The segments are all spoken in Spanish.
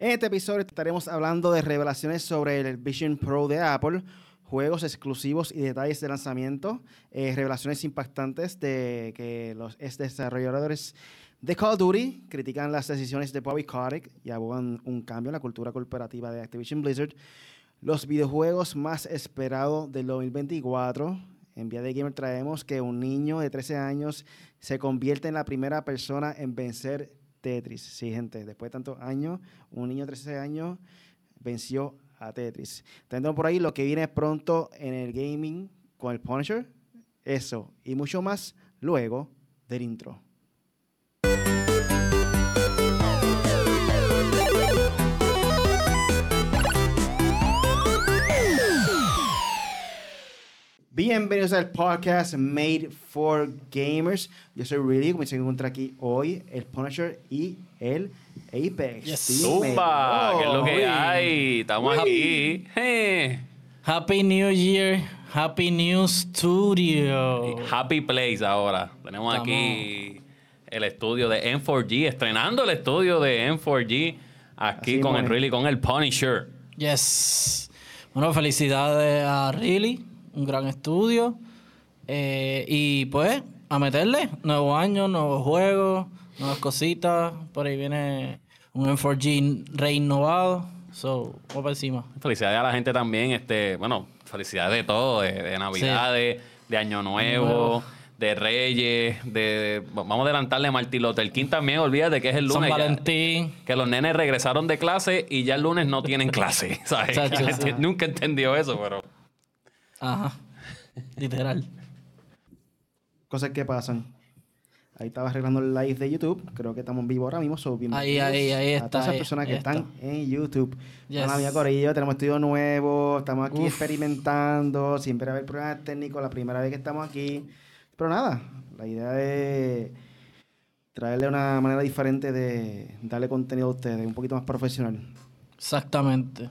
En este episodio estaremos hablando de revelaciones sobre el Vision Pro de Apple, juegos exclusivos y detalles de lanzamiento, eh, revelaciones impactantes de que los desarrolladores de Call of Duty critican las decisiones de Bobby Kotick y abogan un cambio en la cultura corporativa de Activision Blizzard, los videojuegos más esperados del 2024. En Vía de Gamer traemos que un niño de 13 años se convierte en la primera persona en vencer Tetris. Sí, gente, después de tantos años, un niño de 13 años venció a Tetris. Tendremos por ahí lo que viene pronto en el gaming con el Punisher. Eso y mucho más luego del intro. Bienvenidos al podcast Made for Gamers. Yo soy Really, como se encuentra aquí hoy, el Punisher y el Apex. Yes. Zumba, Oh, que es lo que uy. hay. Estamos Uy. aquí. Eh. Happy New Year, Happy New Studio. Happy Place ahora. Tenemos aquí el estudio de M4G, estrenando el estudio de M4G aquí Así con el. Really, con el Punisher. Yes. Bueno, felicidades a Really, un gran estudio. Eh, y pues, a meterle. Nuevo año, nuevos juegos, nuevas cositas. Por ahí viene un M4G reinnovado. So, vamos para encima. Felicidades a la gente también, este, bueno, felicidades de todo, de, de Navidades, de Año Nuevo, Nuevo. de Reyes, de, vamos a adelantarle a Martin Luther King también, olvídate que es el San lunes. ya. Valentín. Que los nenes regresaron de clase y ya el lunes no tienen clase. ¿sabes? Chacho, Nunca entendió eso, pero. Ajá. Literal. Cosas que pasan. Ahí estaba arreglando el live de YouTube. Creo que estamos en vivo ahora mismo. So, Ahí, ahí, ahí A está, todas esas ahí, personas que están está. en YouTube. Yes. Hola, mía Corillo. Tenemos estudio nuevo. Estamos aquí Uf. experimentando. Siempre hay problemas técnicos. La primera vez que estamos aquí. Pero nada. La idea es traerle una manera diferente de darle contenido a ustedes. Un poquito más profesional. Exactamente.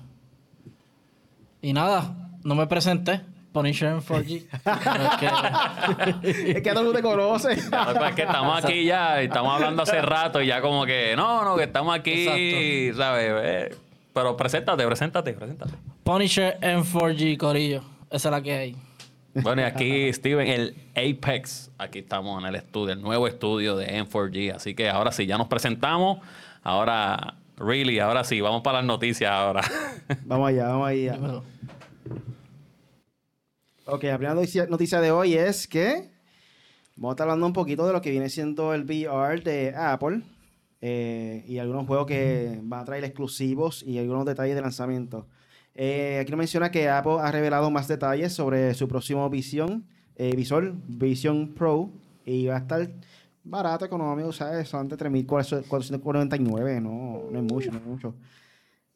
Y nada, no me presenté. Punisher en 4G. Pero es que- todo el mundo te conoce. Que es que estamos aquí ya, y estamos hablando hace rato y ya como que, no, no, que estamos aquí, ¿sabes? Eh, pero preséntate, preséntate, preséntate. Punisher en 4G, Corillo. Esa es la que hay. Bueno, y aquí Steven, el Apex. Aquí estamos en el estudio, el nuevo estudio de M4G. Así que ahora sí, ya nos presentamos. Ahora, really, ahora sí, vamos para las noticias ahora. Vamos allá, vamos allá. Ok, la primera noticia, noticia de hoy es que vamos a estar hablando un poquito de lo que viene siendo el VR de Apple eh, y algunos juegos que van a traer exclusivos y algunos detalles de lanzamiento. Eh, aquí nos menciona que Apple ha revelado más detalles sobre su próximo Vision, eh, visor, Vision Pro, y va a estar barato, económico, ¿sabes? Son de 3.499, no, no es mucho, no es mucho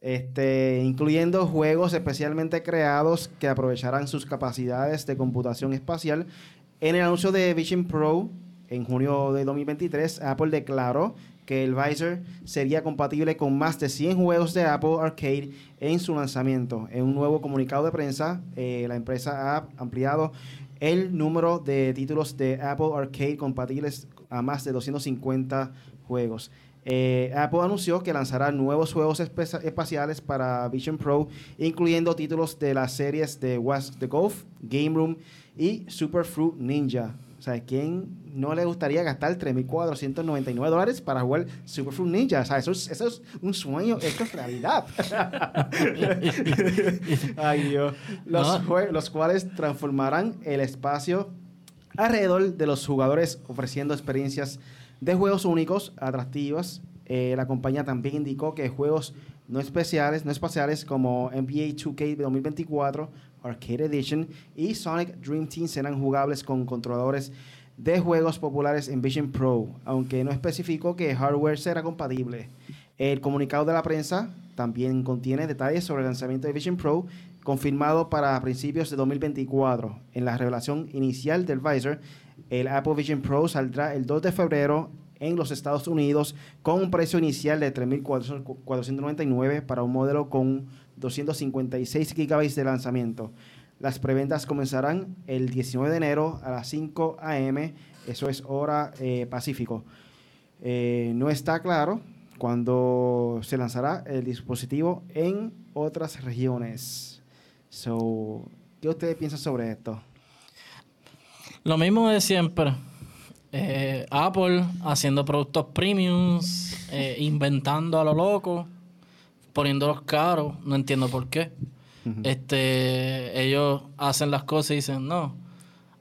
este, incluyendo juegos especialmente creados que aprovecharán sus capacidades de computación espacial. En el anuncio de Vision Pro en junio de 2023, Apple declaró que el Visor sería compatible con más de 100 juegos de Apple Arcade en su lanzamiento. En un nuevo comunicado de prensa, eh, la empresa ha ampliado el número de títulos de Apple Arcade compatibles a más de 250 juegos. Eh, Apple anunció que lanzará nuevos juegos espaciales para Vision Pro, incluyendo títulos de las series de West the Golf, Game Room y Super Fruit Ninja. O sea, ¿quién no le gustaría gastar 3.499 dólares para jugar Super Fruit Ninja? O sea, eso es, eso es un sueño, esto es realidad. Ay, Dios. Los, No. jue- los cuales transformarán el espacio alrededor de los jugadores ofreciendo experiencias de juegos únicos, atractivas. Eh, la compañía también indicó que juegos no especiales, no espaciales como NBA 2K 2024, Arcade Edition y Sonic Dream Team serán jugables con controladores de juegos populares en Vision Pro, aunque no especificó que hardware será compatible. El comunicado de la prensa también contiene detalles sobre el lanzamiento de Vision Pro confirmado para principios de 2024. En la revelación inicial del Visor, el Apple Vision Pro saldrá el 2 de febrero en los Estados Unidos con un precio inicial de 3.499 para un modelo con 256 GB de lanzamiento. Las preventas comenzarán el 19 de enero a las 5 a.m., eso es hora eh, Pacífico. Eh, no está claro cuando se lanzará el dispositivo en otras regiones. So, ¿Qué ustedes piensan sobre esto? Lo mismo de siempre. Eh, Apple haciendo productos premiums, eh, inventando a lo loco, poniéndolos caros, no entiendo por qué. Este, ellos hacen las cosas y dicen, no,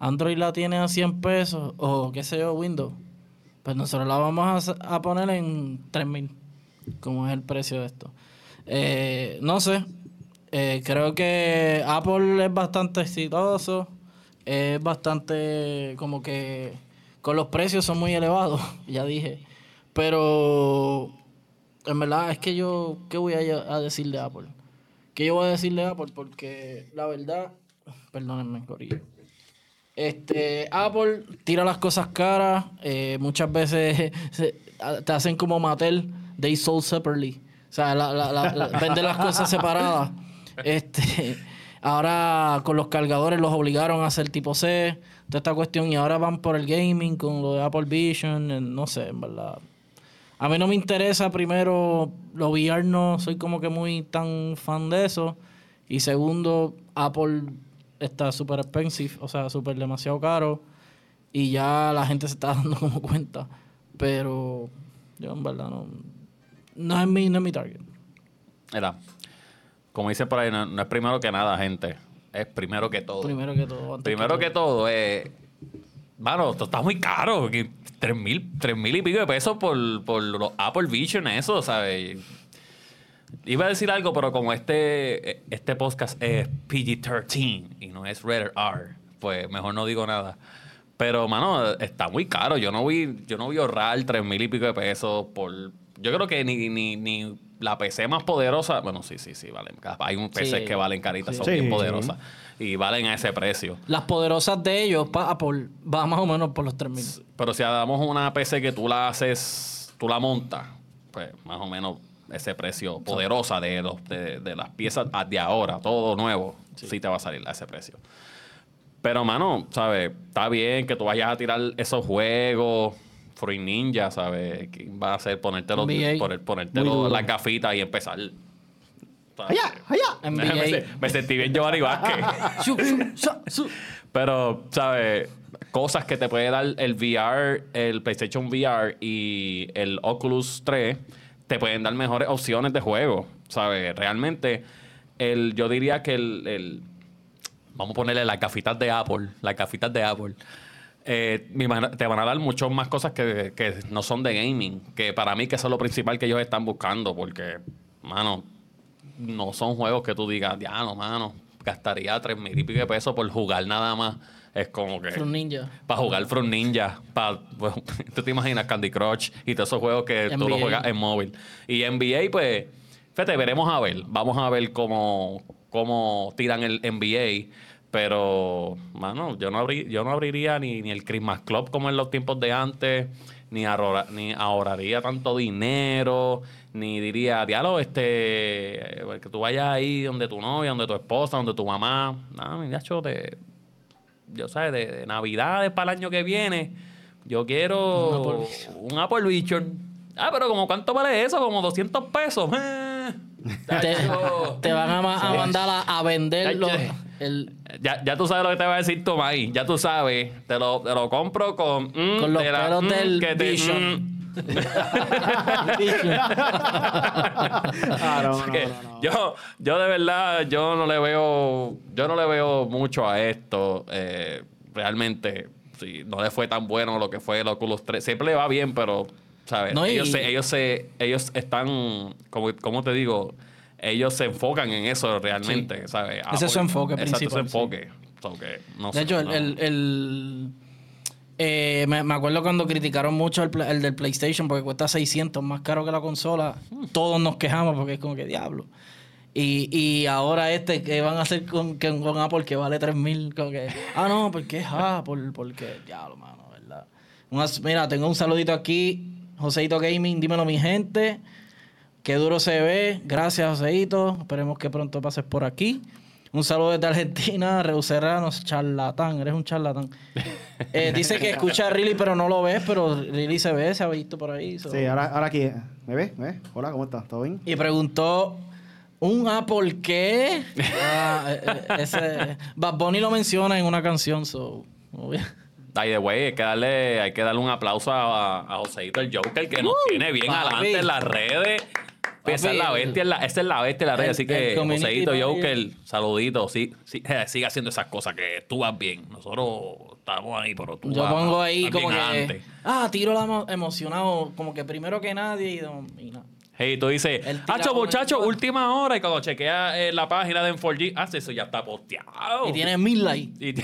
Android la tiene a 100 pesos o qué sé yo, Windows. Pues nosotros la vamos a, a poner en 3000, como es el precio de esto. Eh, no sé, eh, creo que Apple es bastante exitoso, es bastante como que con los precios son muy elevados, ya dije. Pero en verdad es que yo, ¿qué voy a, a decir de Apple? ¿Qué yo voy a decir de Apple? Porque la verdad, perdónenme, Corillo. Este, Apple tira las cosas caras, eh, muchas veces te hacen como Mattel, they sold separately. O sea, la, la, venden las cosas separadas. Este, ahora con los cargadores los obligaron a hacer tipo C, toda esta cuestión, y ahora van por el gaming con lo de Apple Vision, no sé, en verdad. A mí no me interesa, primero, lo VR no soy como que muy tan fan de eso. Y segundo, Apple está súper expensive, o sea, súper demasiado caro. Y ya la gente se está dando como cuenta. Pero yo en verdad no, no es mi, no es mi target. Mira, como dice por ahí, no, no es primero que nada, gente. Es primero que todo. Primero que todo. Primero que todo. todo, eh, mano, esto está muy caro. Tres mil, tres mil y pico de pesos por, por los Apple Vision, eso, ¿sabes? Iba a decir algo, pero como este, este podcast es PG-13 y no es Rated R, pues mejor no digo nada. Pero, mano, está muy caro. Yo no vi, yo no vi ahorrar tres mil y pico de pesos por... Yo creo que ni, ni, ni la PC más poderosa... Bueno, sí, sí, sí, valen. Hay un PC Sí. que valen caritas, son Sí. bien Sí. poderosas. Y valen a ese precio. Las poderosas de ellos, pa Apple, va más o menos por los 3000. Pero si damos una PC que tú la haces, tú la montas, pues más o menos ese precio poderosa de, los, de, de las piezas de ahora, todo nuevo, sí. te va a salir a ese precio. Pero, mano, ¿sabes? Está bien que tú vayas a tirar esos juegos. Fruit Ninja, ¿sabes? ¿Qué va a hacer? Ponértelo, poner, ponértelo las gafitas y empezar. ¡Allá! ¡Allá! Me, se- me sentí bien Giovanni Vázquez. Pero, ¿sabes? Cosas que te puede dar el VR, el PlayStation VR y el Oculus 3 te pueden dar mejores opciones de juego, ¿sabes? Realmente, el, yo diría que el, el- Vamos a ponerle las gafitas de Apple, las gafitas de Apple. Eh, te van a dar muchas más cosas que, que no son de gaming, que para mí que eso es lo principal que ellos están buscando, porque, mano, no son juegos que tú digas, diablo, mano, gastaría tres mil y pico de pesos por jugar nada más. Es como que... Fruit Ninja. Para jugar Fruit Ninja, para, tú te imaginas Candy Crush y todos esos juegos que tú los juegas en móvil. Y NBA, pues, fíjate, veremos a ver. Vamos a ver cómo, cómo tiran el NBA. Pero, mano, yo no, abrí, yo no abriría ni, ni el Christmas Club como en los tiempos de antes, ni, ahorra- ni ahorraría tanto dinero, ni diría, diálogo, este, que tú vayas ahí donde tu novia, donde tu esposa, donde tu mamá. No, mi gacho, de, yo sabes, de, de Navidades para el año que viene, yo quiero un Apple Vision. Ah, pero como cuánto vale eso, como 200 pesos. Eh, Te, van a, ma- a mandar a, a vender los, Tacho. El, Ya, ya tú sabes lo que te va a decir Tomás. Ya tú sabes. Te lo, te lo compro con... mm, Con los de pelos del que te- Vision. mm. Ah, no, no, Que no, no. Yo, yo de verdad, yo no le veo, yo no le veo mucho a esto. eh, realmente, sí, no le fue tan bueno lo que fue el Oculus 3. Siempre le va bien, pero, ¿sabes? No, y- ellos, se, ellos se, ellos están, como, como te digo, ellos se enfocan en eso realmente, ¿sabes? Ese es su enfoque Exacto, principal, ese enfoque. So que, no De sé, hecho, el, no. el- el- eh, me, me acuerdo cuando criticaron mucho el, del PlayStation porque cuesta 600, más caro que la consola. Todos nos quejamos porque es como que diablo. Y, y ahora este que van a hacer con, con Apple que vale 3000, como que, ah, no, porque es Apple, porque, diablo, mano, ¿verdad? Mira, tengo un saludito aquí, Joseito Gaming, dímelo mi gente. Qué duro se ve. Gracias, Joseito. Esperemos que pronto pases por aquí. Un saludo desde Argentina, Reus Serranos, charlatán, eres un charlatán. Eh, dice que escucha a Riley, pero no lo ves, pero Riley se ve, se ha visto por ahí. so- Sí, ahora, ahora aquí. ¿Me ves? ¿Me ves? Hola, ¿cómo estás? ¿Todo bien? Y preguntó, ¿un Apple qué? Ah, eh, eh, ese, Bad Bunny lo menciona en una canción, so... obvio. By the way, hay que darle, hay que darle un aplauso a, a Joseito el Joker que nos tiene bien papi. adelante en las redes. Esa es la bestia, la- esa es la bestia redes. el- Así el que, Joseito. Joker, saludito. Sí, sí, eh, sigue haciendo esas cosas que tú vas bien. Nosotros estamos ahí, pero tú Yo vas- pongo ahí vas como que... adelante. Ah, tiro la emo- emocionado, como que primero que nadie y, no-. Hey, tú dices, hacho el muchacho, cuadro". última hora. Y cuando chequea eh, la página de M4G, ah, eso ya está posteado. Y tiene mil likes.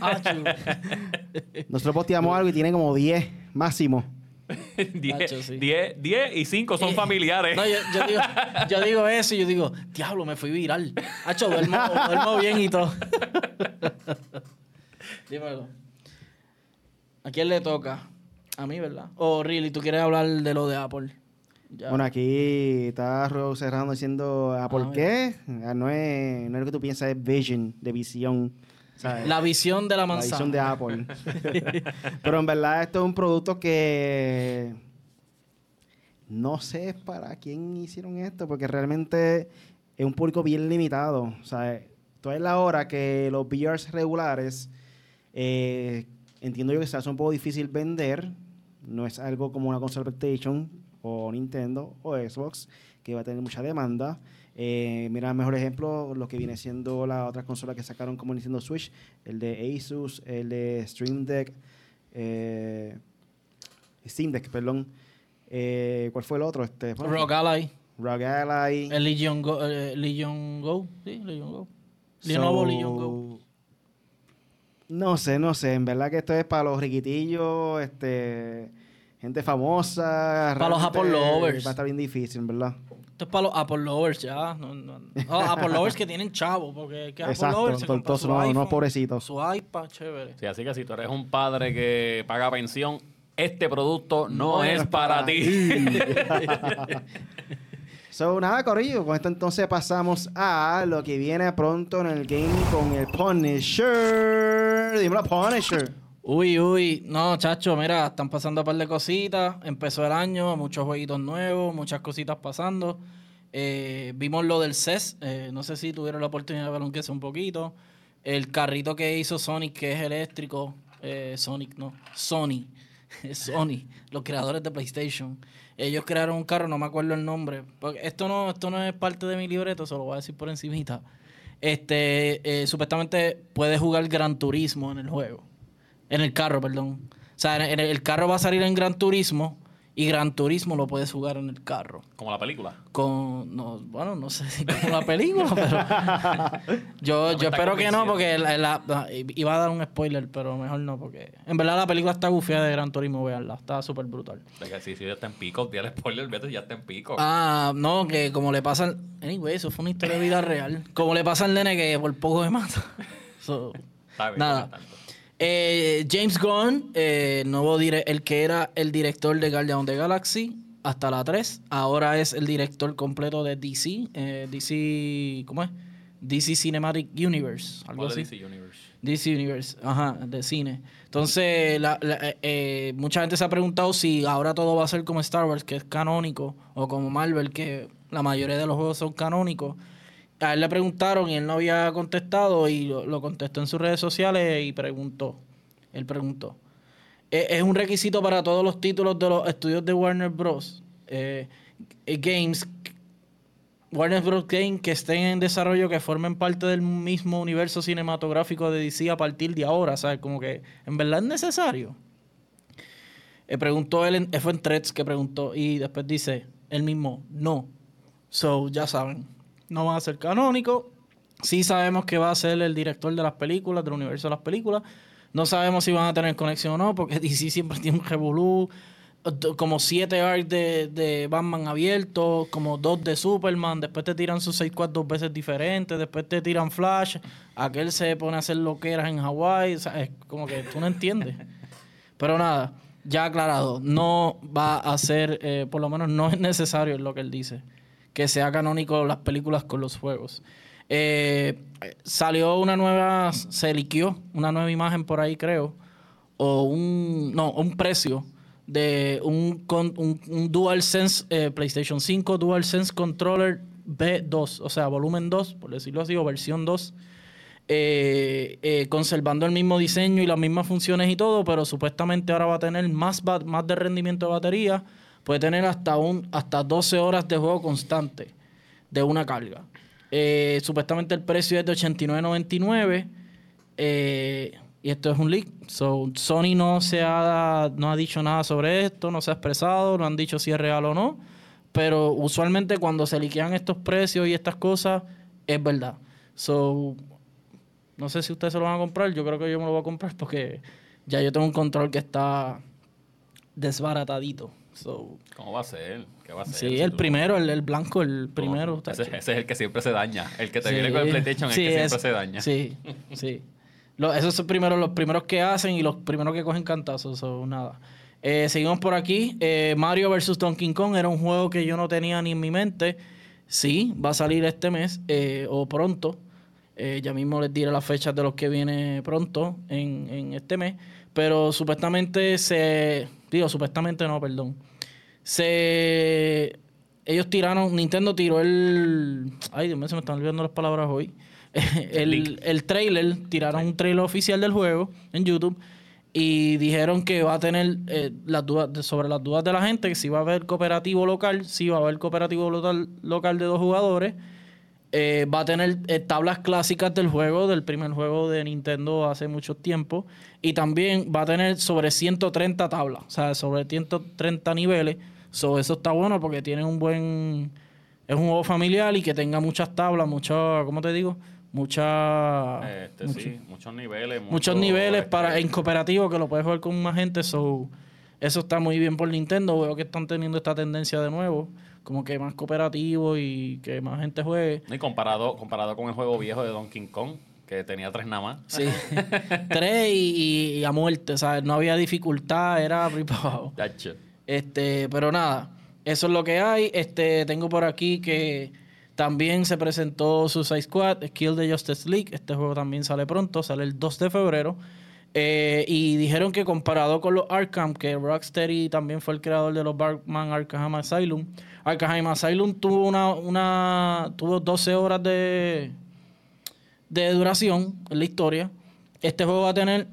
Ah. Nosotros posteamos algo y tiene como 10 máximo. 10, Hacho, sí. 10, 10 y 5 son Eh, familiares. No, yo, yo digo, yo digo eso y yo digo, diablo, me fui viral. Hacho, duermo, duermo bien y todo. Dímelo. ¿A quién le toca? A mí, ¿verdad? O really, ¿tú quieres hablar de lo de Apple? Ya. Bueno, aquí está Serrano diciendo, ¿a por Ah, qué? Ah, no, es, no es lo que tú piensas, es vision, de visión. ¿Sabes? la visión de la La manzana. visión de Apple. Pero en verdad esto es un producto que no sé para quién hicieron esto, porque realmente es un público bien limitado. O sea, es la hora que los VRs regulares, eh, entiendo yo que se hace un poco difícil vender. No es algo como una consola PlayStation o Nintendo o Xbox, que va a tener mucha demanda. Eh, mira, mejor ejemplo, lo que viene siendo las otras consolas que sacaron como Nintendo Switch, el de Asus, el de Stream Deck, eh, Steam Deck, perdón. Eh, ¿Cuál fue el otro? Este, bueno, Rock Ally. Rogue Ally. El Legion Go. eh, Legion Go. Sí, Legion Go. Lenovo So, Legion Go. No sé, no sé. En verdad que esto es para los riquitillos, este, gente famosa. Para los Apple lovers. Va a estar bien difícil, en verdad. Esto es para los Apple Lovers ya. No, no. No, Apple Lovers que tienen chavo. Porque que Apple Exacto, Lovers se compra tortoso, su no, no iPhone, pobrecitos. Su iPad, chévere. Sí, así que si tú eres un padre que paga pensión, este producto no, No es es para, para ti. So, nada, Corillo. Con esto entonces pasamos a lo que viene pronto en el game con el Punisher. Dímelo, Punisher. Uy, uy, no, chacho, mira, están pasando un par de cositas. Empezó el año, muchos jueguitos nuevos, muchas cositas pasando. Eh, vimos lo del CES, eh, no sé si tuvieron la oportunidad de verlo aunque sea un poquito. El carrito que hizo Sonic, que es eléctrico, eh, Sonic no, Sony, Sony, los creadores de PlayStation. Ellos crearon un carro, no me acuerdo el nombre. Esto no, esto no es parte de mi libreto, se lo voy a decir por encimita. Este, eh, supuestamente puede jugar Gran Turismo en el juego. En el carro, perdón. O sea, en el, el carro va a salir en Gran Turismo y Gran Turismo lo puedes jugar en el carro. Como la película. Con, no, bueno, no sé si como la película, pero yo, No yo espero que no, porque la- la- la- iba a dar un spoiler, pero mejor no, porque en verdad la película está gufiada de Gran Turismo, veanla, está súper brutal. Que si, si ya está en pico, dile spoiler, vete, ya está en pico. Ah, no, que como le pasa al... Anyway, eso fue una historia de vida real. Como le pasa al nene que por poco me mata. So, Está bien, nada. no es tanto. Eh, James Gunn, eh, el nuevo el que era el director de Guardian of the Galaxy hasta la 3, ahora es el director completo de DC, eh, DC, ¿cómo es? DC Cinematic Universe, algo ¿Cuál así. DC Universe? DC Universe, ajá, de cine. Entonces, la- la- eh, mucha gente se ha preguntado si ahora todo va a ser como Star Wars, que es canónico, o como Marvel, que la mayoría de los juegos son canónicos. A él le preguntaron y él no había contestado y lo, contestó en sus redes sociales y preguntó. Él preguntó. ¿Es, es un requisito para todos los títulos de los estudios de Warner Bros. eh, eh, Games Warner Bros. Games que estén en desarrollo, que formen parte del mismo universo cinematográfico de DC a partir de ahora, ¿sabes? Como que en verdad es necesario. Eh, preguntó él, eh, fue en Threads que preguntó, y después dice, él mismo, no. So, ya saben, no va a ser canónico. Sí sabemos que va a ser el director de las películas, del universo de las películas. No sabemos si van a tener conexión o no, porque DC siempre tiene un revolú. Como siete arcs de, de Batman abiertos, como dos de Superman. Después te tiran sus seis cuatro dos veces diferentes. Después te tiran Flash. Aquel se pone a hacer loqueras en Hawái. O sea, es como que tú no entiendes. Pero nada, ya aclarado, no va a ser, eh, por lo menos no es necesario es lo que él dice, que sea canónico las películas con los juegos. Eh, salió una nueva, se liqueó una nueva imagen por ahí, creo, o un, no, un precio de un, un, un eh, PlayStation 5 DualSense Controller B2, o sea, volumen 2, por decirlo así, o versión 2. eh, conservando el mismo diseño y las mismas funciones y todo, pero supuestamente ahora va a tener más, más de rendimiento de batería, puede tener hasta, un, hasta 12 horas de juego constante de una carga. Eh, supuestamente el precio es de 89.99 eh, y esto es un leak. So, Sony no se ha, no ha dicho nada sobre esto, no se ha expresado, no han dicho si es real o no. Pero usualmente cuando se liquean estos precios y estas cosas, es verdad. So, no sé si ustedes se lo van a comprar. Yo creo que yo me lo voy a comprar porque ya yo tengo un control que está desbaratadito. So, ¿Cómo va a ser? ¿Qué va a ser? sí, el primero, el, el blanco, el primero. Ese, es el que siempre se daña. El que te Sí. viene con el PlayStation Sí, es el que siempre se daña. Sí, sí. Esos son primero, los primeros que hacen y los primeros que cogen cantazos. o nada. Eh, seguimos por aquí. Eh, Mario vs. Donkey Kong era un juego que yo no tenía ni en mi mente. Sí, va a salir este mes eh, o pronto. Eh, ya mismo les diré las fechas de los que viene pronto en, en este mes. Pero supuestamente se... Digo, supuestamente no, perdón. Se... Ellos tiraron... Nintendo tiró el... Ay, Dios mío, se me están olvidando las palabras hoy. el, el trailer, tiraron un trailer oficial del juego en YouTube y dijeron que va a tener eh, las dudas sobre las dudas de la gente, que si va a haber cooperativo local, si va a haber cooperativo local, local de dos jugadores, eh, va a tener eh, tablas clásicas del juego, del primer juego de Nintendo hace mucho tiempo, y también va a tener sobre 130 tablas, o sea, sobre 130 niveles. So, eso está bueno porque tiene un buen... Es un juego familiar y que tenga muchas tablas, muchas, ¿cómo te digo? Muchas... Este, sí, muchos niveles. muchos mucho, niveles este, para en cooperativo que lo puedes jugar con más gente. So, eso está muy bien por Nintendo. Veo que están teniendo esta tendencia de nuevo. Como que más cooperativo y que más gente juegue. Y comparado, comparado con el juego viejo de Donkey Kong, que tenía tres nada más. Sí. Tres y, y a muerte. ¿sabes? No había dificultad, era. Tacho. Este, pero nada, eso es lo que hay. Este, tengo por aquí que también se presentó Suicide Squad, Kill the Justice League. Este juego también sale pronto, sale el 2 de febrero. Eh, y dijeron que comparado con los Arkham, que Rocksteady también fue el creador de los Batman Arkham Asylum. Arkham Asylum tuvo una, una tuvo 12 horas de, de duración en la historia. Este juego va a tener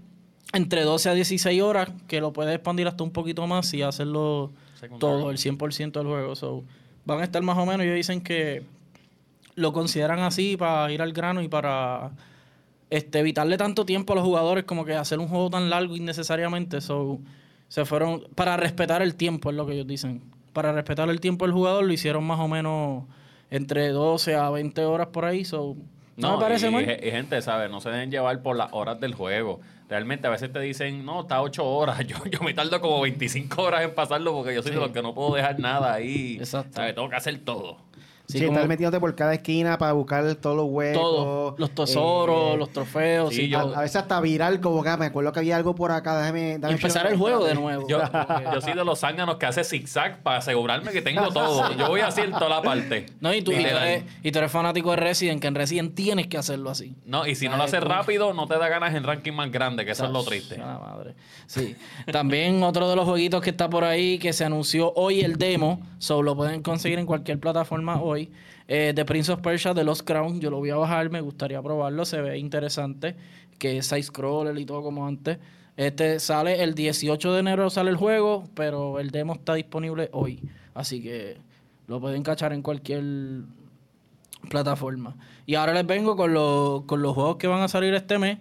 entre 12 a 16 horas, que lo puedes expandir hasta un poquito más y hacerlo Secundario. todo, el 100% del juego. So, van a estar más o menos, ellos dicen que lo consideran así para ir al grano y para este, evitarle tanto tiempo a los jugadores como que hacer un juego tan largo innecesariamente. So, se fueron para respetar el tiempo, es lo que ellos dicen. Para respetar el tiempo del jugador lo hicieron más o menos entre 12 a 20 horas por ahí. So, no, No, me parece y, mal. y gente, ¿sabes? No se dejen llevar por las horas del juego. Realmente a veces te dicen, no, está 8 horas. Yo, yo me tardo como 25 horas en pasarlo porque yo soy de los que no puedo dejar nada ahí. Exacto. ¿sabes? Tengo que hacer todo. Sí, Sí, como estar metiéndote por cada esquina para buscar todos los huecos. todo, los tesoros, eh, los trofeos, sí, yo- todo. A, a veces hasta viral, como que ah, me acuerdo que había algo por acá, déjame... Y déjame empezar el juego de nuevo. Yo, soy de los zánganos que hace zigzag para asegurarme que tengo todo. Yo voy así en toda la parte. No, y tú, y, tú eres, y tú eres fanático de Resident, que en Resident tienes que hacerlo así. No, y si no lo haces rápido, no te da ganas en ranking más grande, que eso es lo triste. A la madre. Sí. También otro de los jueguitos que está por ahí, que se anunció hoy el demo, solo lo pueden conseguir en cualquier plataforma hoy. Eh, The Prince of Persia de Lost Crown, yo lo voy a bajar, me gustaría probarlo, se ve interesante, que es side scroller y todo como antes. Este sale el 18 de enero sale el juego, pero el demo está disponible hoy, así que lo pueden cachar en cualquier plataforma. Y ahora les vengo con, los- con los juegos que van a salir este mes.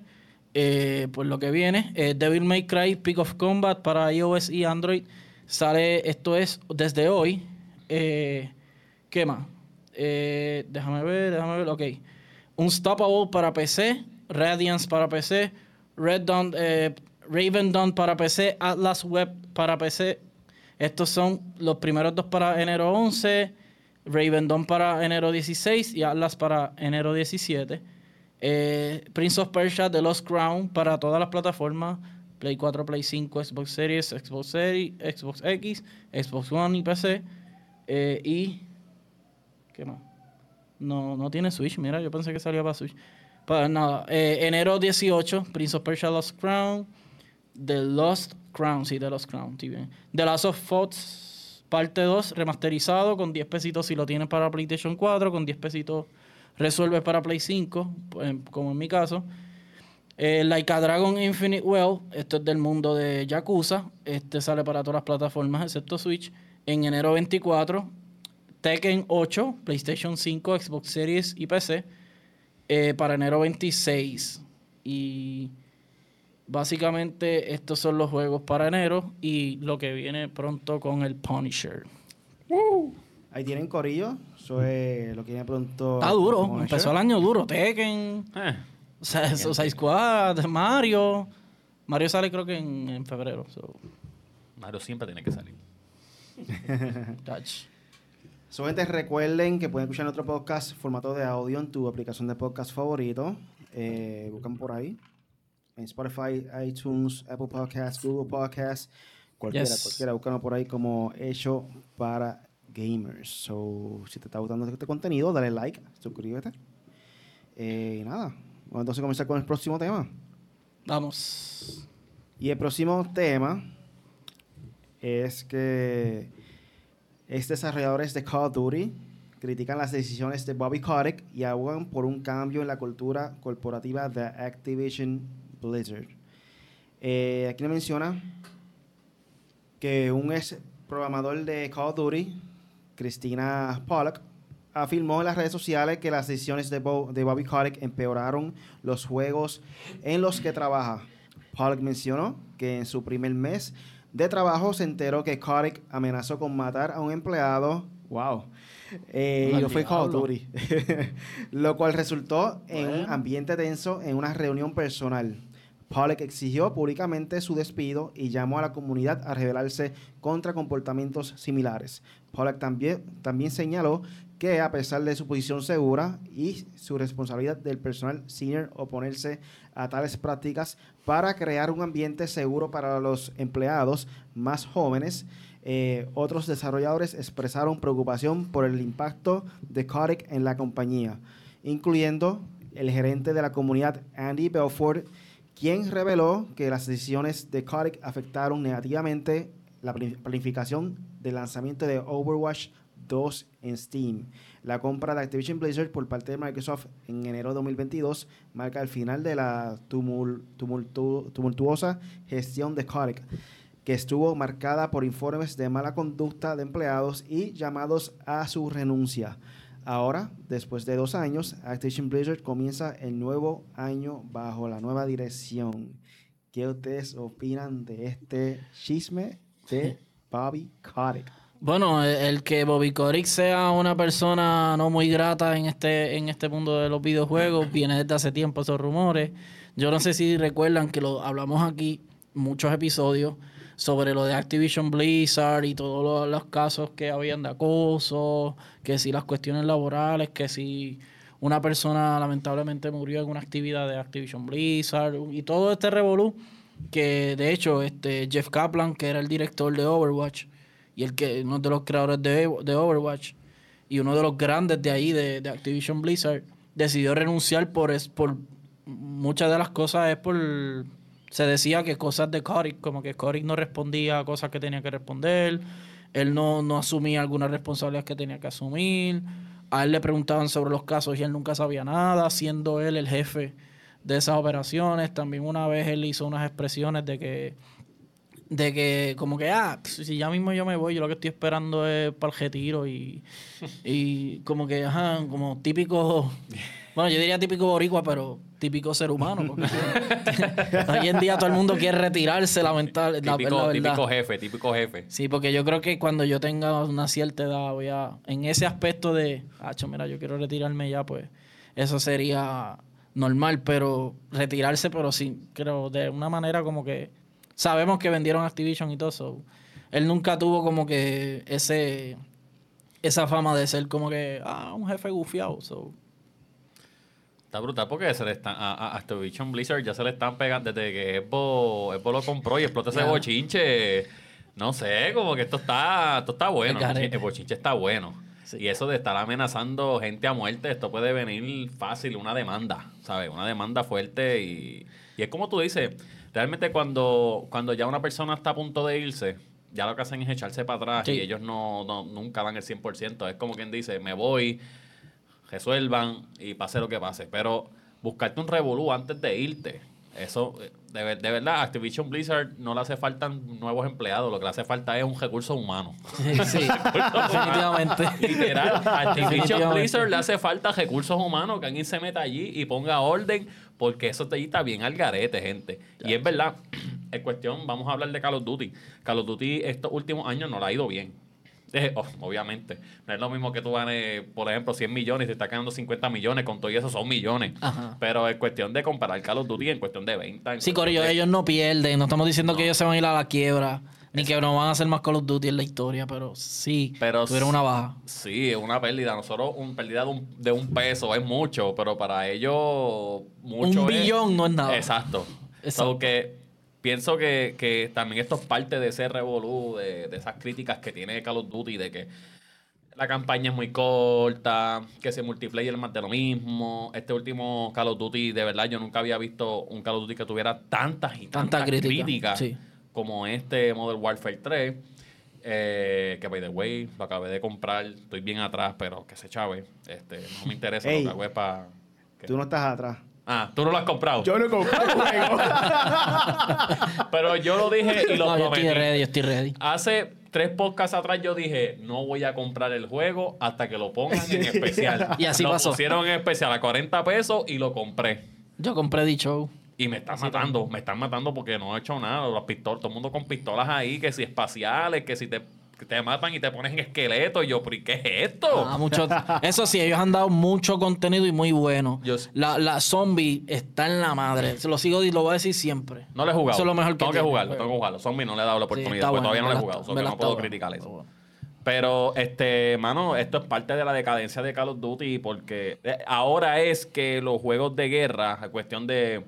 Eh, pues lo que viene, eh, Devil May Cry Peak of Combat para iOS y Android. Sale, esto es desde hoy. Eh, ¿Qué más? Eh, déjame ver, déjame ver, ok. Unstoppable para PC, Radiance para PC, Red Dawn, eh, Raven Dawn para PC, Atlas Web para PC. Estos son los primeros dos para enero 11, Raven Dawn para enero 16 y Atlas para enero 17. Eh, Prince of Persia The Lost Crown para todas las plataformas. Play 4, Play 5, Xbox Series, Xbox Series, Xbox X, Xbox One y PC. Y... ¿Qué más? No, no tiene Switch, mira, yo pensé que salía para Switch. Pues nada, eh, enero 18, Prince of Persia Lost Crown. The Lost Crown, sí, The Lost Crown, sí, bien. The Last of Us parte 2, remasterizado, con 10 pesitos si lo tienes para PlayStation 4, con 10 pesitos resuelves para Play 5, pues, como en mi caso. Eh, Like a Dragon Infinite Well, esto es del mundo de Yakuza. Este sale para todas las plataformas excepto Switch. En enero 24, Tekken 8, PlayStation 5, Xbox Series y PC. eh, para enero 26. Y básicamente estos son los juegos para enero y lo que viene pronto con el Punisher. Ahí tienen Corillo. Eso es lo que viene pronto. Está duro, empezó el año duro. Tekken, Eh, o sea, Suicide Squad, Mario. Mario sale creo que en, en febrero. so, Mario siempre tiene que salir. touch. So, gente, recuerden que pueden escuchar nuestro podcast formato de audio en tu aplicación de podcast favorito. Eh, buscan por ahí. En Spotify, iTunes, Apple Podcasts, Google Podcasts. Cualquiera, Yes. cualquiera. Búscanos por ahí como hecho para gamers. So, si te está gustando este contenido, dale like, suscríbete. Eh, y nada. Vamos entonces a comenzar con el próximo tema. Vamos. Y el próximo tema es que estos desarrolladores de Call of Duty critican las decisiones de Bobby Kotick y abogan por un cambio en la cultura corporativa de Activision Blizzard. Eh, aquí le menciona que un ex programador de Call of Duty, Christina Pollock, afirmó en las redes sociales que las decisiones de, Bo- de Bobby Kotick empeoraron los juegos en los que trabaja. Pollock mencionó que en su primer mes de trabajo se enteró que Kotick amenazó con matar a un empleado. ¡Wow! Eh, y Al no fue Call of diablo. Duty. Lo cual resultó en un ambiente tenso en una reunión personal. Pollock exigió públicamente su despido y llamó a la comunidad a rebelarse contra comportamientos similares. Pollock también, también señaló que a pesar de su posición segura y su responsabilidad del personal senior oponerse a tales prácticas para crear un ambiente seguro para los empleados más jóvenes, eh, otros desarrolladores expresaron preocupación por el impacto de Kotick en la compañía, incluyendo el gerente de la comunidad Andy Belford, quien reveló que las decisiones de Kotick afectaron negativamente la planificación del lanzamiento de Overwatch 2 en Steam. La compra de Activision Blizzard por parte de Microsoft en enero de 2022 marca el final de la tumul- tumultu- tumultuosa gestión de Kotick, que estuvo marcada por informes de mala conducta de empleados y llamados a su renuncia. Ahora, después de dos años, Activision Blizzard comienza el nuevo año bajo la nueva dirección. ¿Qué ustedes opinan de este chisme de Bobby Kotick? Bueno, el, que Bobby Kotick sea una persona no muy grata en este, en este mundo de los videojuegos viene desde hace tiempo esos rumores. Yo no sé si recuerdan que lo hablamos aquí muchos episodios sobre lo de Activision Blizzard y todos los, los casos que habían de acoso, que si las cuestiones laborales, que si una persona lamentablemente murió en una actividad de Activision Blizzard y todo este revolú que de hecho este Jeff Kaplan que era el director de Overwatch y el que uno de los creadores de, de Overwatch y uno de los grandes de ahí de, de Activision Blizzard decidió renunciar por es por muchas de las cosas es por se decía que cosas de Kotick como que Kotick no respondía a cosas que tenía que responder él no, no asumía algunas responsabilidades que tenía que asumir a él le preguntaban sobre los casos y él nunca sabía nada siendo él el jefe de esas operaciones. También una vez él hizo unas expresiones de que de que como que, ah, si ya mismo yo me voy, yo lo que estoy esperando es para el retiro y, y como que, ajá, como típico, bueno, yo diría típico boricua, pero típico ser humano. Porque hoy en día todo el mundo quiere retirarse, lamentable. la- Típico, la típico jefe, típico jefe. Sí, porque yo creo que cuando yo tenga una cierta edad, voy a, en ese aspecto de, ah, mira, yo quiero retirarme ya, pues eso sería normal, pero retirarse, pero sí, creo, de una manera como que sabemos que vendieron Activision y todo eso. Él nunca tuvo como que ese esa fama de ser como que, ah, un jefe gufiado. So. Está brutal porque se le están, a, a Activision Blizzard ya se le están pegando desde que Xbox lo compró y explota ese bochinche. No sé, como que esto está, esto está bueno. El bochinche está bueno. Sí. Y eso de estar amenazando gente a muerte, esto puede venir fácil, una demanda, ¿sabes? Una demanda fuerte y, y es como tú dices, realmente cuando, cuando ya una persona está a punto de irse, ya lo que hacen es echarse para atrás Sí. y ellos no, no- nunca dan el 100%. Es como quien dice, me voy, resuelvan y pase lo que pase. Pero buscarte un revolú antes de irte, eso, de, ver- de verdad, Activision Blizzard no le hace falta nuevos empleados, lo que le hace falta es un recurso humano. Sí, sí, definitivamente. Literal, Activision Definitivamente. Blizzard le hace falta recursos humanos que alguien se meta allí y ponga orden, porque eso te está bien al garete, gente. Y es verdad, es cuestión, vamos a hablar de Call of Duty. Call of Duty estos últimos años no le ha ido bien. Eh, oh, obviamente. No es lo mismo que tú ganes, por ejemplo, 100 millones y te está ganando 50 millones, con todo y eso son millones. Ajá. Pero es cuestión de comparar Call of Duty en cuestión de venta. en Sí, Corillo, de- ellos no pierden. No estamos diciendo que ellos se van a ir a la quiebra. Ni que no van a hacer más Call of Duty en la historia, pero sí, Pero tuvieron una baja. Sí, es una pérdida. Nosotros, una pérdida de un, de un peso es mucho, pero para ellos, mucho Un es- billón no es nada. Exacto. Exacto. So que pienso que, que también esto es parte de ese revolú, de, de esas críticas que tiene Call of Duty, de que la campaña es muy corta, que ese multiplayer es más de lo mismo. Este último Call of Duty, de verdad, yo nunca había visto un Call of Duty que tuviera tantas y Tanta tantas crítica, críticas sí. Como este Modern Warfare 3. eh, que by the way, lo acabé de comprar, estoy bien atrás, pero que se chave. Este, no me interesa Ey. lo que hago es para. Tú no estás atrás. Ah, tú no lo has comprado. Yo no compré el juego. Pero yo lo dije y lo No, yo estoy prometí. ready, yo estoy ready. Hace tres podcasts atrás yo dije, no voy a comprar el juego hasta que lo pongan en especial. Y así lo pasó. pusieron en especial a 40 pesos y lo compré. Yo compré Show. Y me están matando, me están matando porque no he hecho nada. Las pistolas, todo el mundo con pistolas ahí, que si espaciales, que si te, que te matan y te pones en esqueleto. Y yo, ¿pero y qué es esto? Ah, mucho- eso sí, ellos han dado mucho contenido y muy bueno. Yo sí. La, la zombie está en la madre. Se lo sigo y lo voy a decir siempre. No lo he jugado. Eso es lo mejor que Tengo que jugarlo, juego. tengo que jugarlo. Zombie no le he dado la oportunidad, porque bueno, todavía no lo he jugado, so que ¿verdad? no puedo criticar eso. bueno. Pero, este, mano, esto es parte de la decadencia de Call of Duty porque eh, ahora es que los juegos de guerra, a cuestión de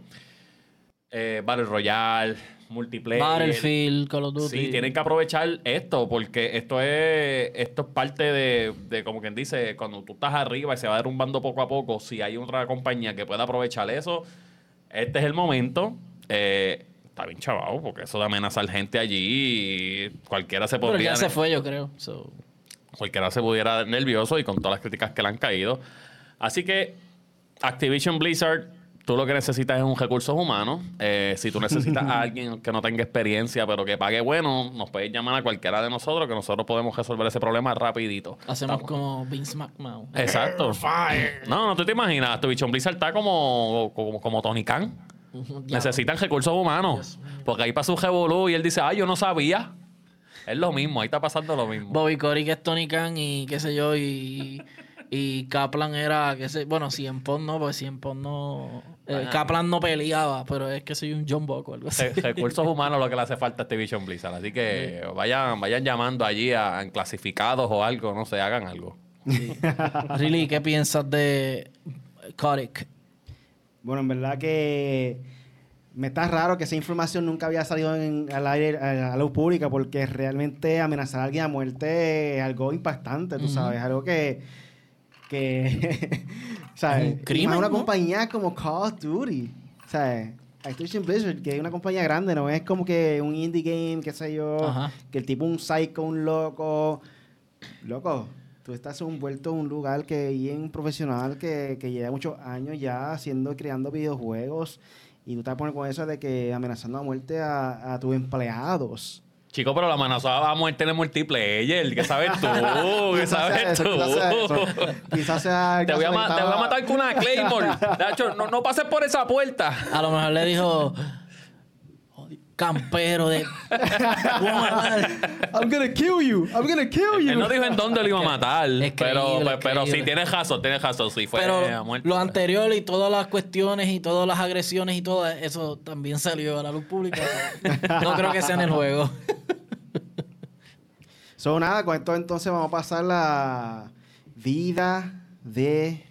eh, Battle Royale, multiplayer. Battlefield, Call of Duty. Sí, tienen que aprovechar esto, porque esto es, esto es parte de, de, como quien dice, cuando tú estás arriba y se va derrumbando poco a poco, si hay otra compañía que pueda aprovechar eso, este es el momento. Eh, está bien chavado, porque eso de amenazar gente allí, cualquiera se Pero podría... ya se fue, yo creo. So, Cualquiera se pudiera dar nervioso y con todas las críticas que le han caído. Así que Activision Blizzard, tú lo que necesitas es un recursos humanos. Eh, si tú necesitas a alguien que no tenga experiencia pero que pague bueno, nos puedes llamar a cualquiera de nosotros que nosotros podemos resolver ese problema rapidito. hacemos Estamos- como Vince McMahon. Exacto. No, no tú te imaginas. Activision Blizzard está como, como, como Tony Khan. Necesitan recursos humanos. Porque ahí pasa un revolú y él dice, ah, yo no sabía. Es lo mismo, ahí está pasando lo mismo. Bobby Cory, que es Tony Khan y qué sé yo, y, y Kaplan era, qué sé, bueno, Cien Pong no, porque Cien Pong no, eh. Kaplan no peleaba, pero es que soy un John Buck o algo así. Recursos humanos lo que le hace falta a Activision Blizzard. Así que vayan, vayan llamando allí a, a clasificados o algo, no sé, hagan algo. Really, ¿qué piensas de Kotick? Bueno, en verdad que me está raro que esa información nunca había salido en- al aire, a la luz pública, porque realmente amenazar a alguien a muerte es algo impactante, tú sabes, algo que. que ¿sabes? Es un crimen, Y una ¿no? compañía como Call of Duty, ¿sabes? Activision Blizzard, que es una compañía grande, no es como que un indie game, qué sé yo, Ajá. que el tipo un psycho, un loco. Loco, tú estás envuelto en un lugar que bien profesional, que, que lleva muchos años ya haciendo, creando videojuegos, y tú te pones con eso de que amenazando a muerte a, a tus empleados. Chico, pero la amenazaba a muerte en el multiplayer. ¿Qué sabes tú? ¿Qué sabes tú? quizás sea Te voy, a te voy matar con una Claymore. Nacho, no, no pases por esa puerta. A lo mejor le dijo, "Jodi- campero de... Voy a matar". I'm gonna kill you. I'm gonna kill you. Él no dijo en dónde lo iba a matar. Es pero, creíble, pero, es pero sí, tienes razón, tienes razón. Sí, fue a Pero muerte. lo anterior y todas las cuestiones y todas las agresiones y todo eso también salió a la luz pública. No creo que sea en el juego. So, nada, con esto entonces vamos a pasar la vida de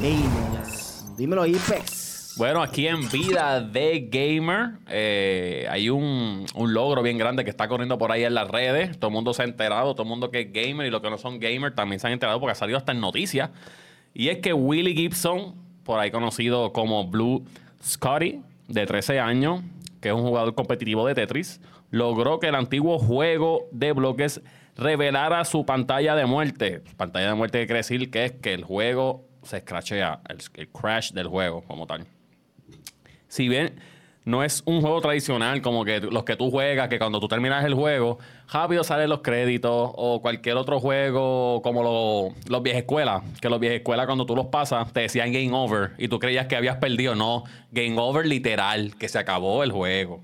gamers. Dímelo, Ipex. Bueno, aquí en Vida de Gamer eh, hay un, un logro bien grande que está corriendo por ahí en las redes. Todo el mundo se ha enterado, todo el mundo que es gamer y los que no son gamer también se han enterado porque ha salido hasta en noticias. Y es que Willie Gibson, por ahí conocido como Blue Scotty, de 13 años, que es un jugador competitivo de Tetris, logró que el antiguo juego de bloques revelara su pantalla de muerte. Pantalla de muerte quiere decir que es que el juego se escrachea, el, crash del juego como tal. Si bien no es un juego tradicional como que los que tú juegas, que cuando tú terminas el juego, rápido salen los créditos o cualquier otro juego como lo- los viejas escuelas, que los viejas escuelas cuando tú los pasas te decían game over y tú creías que habías perdido. No, game over literal, que se acabó el juego.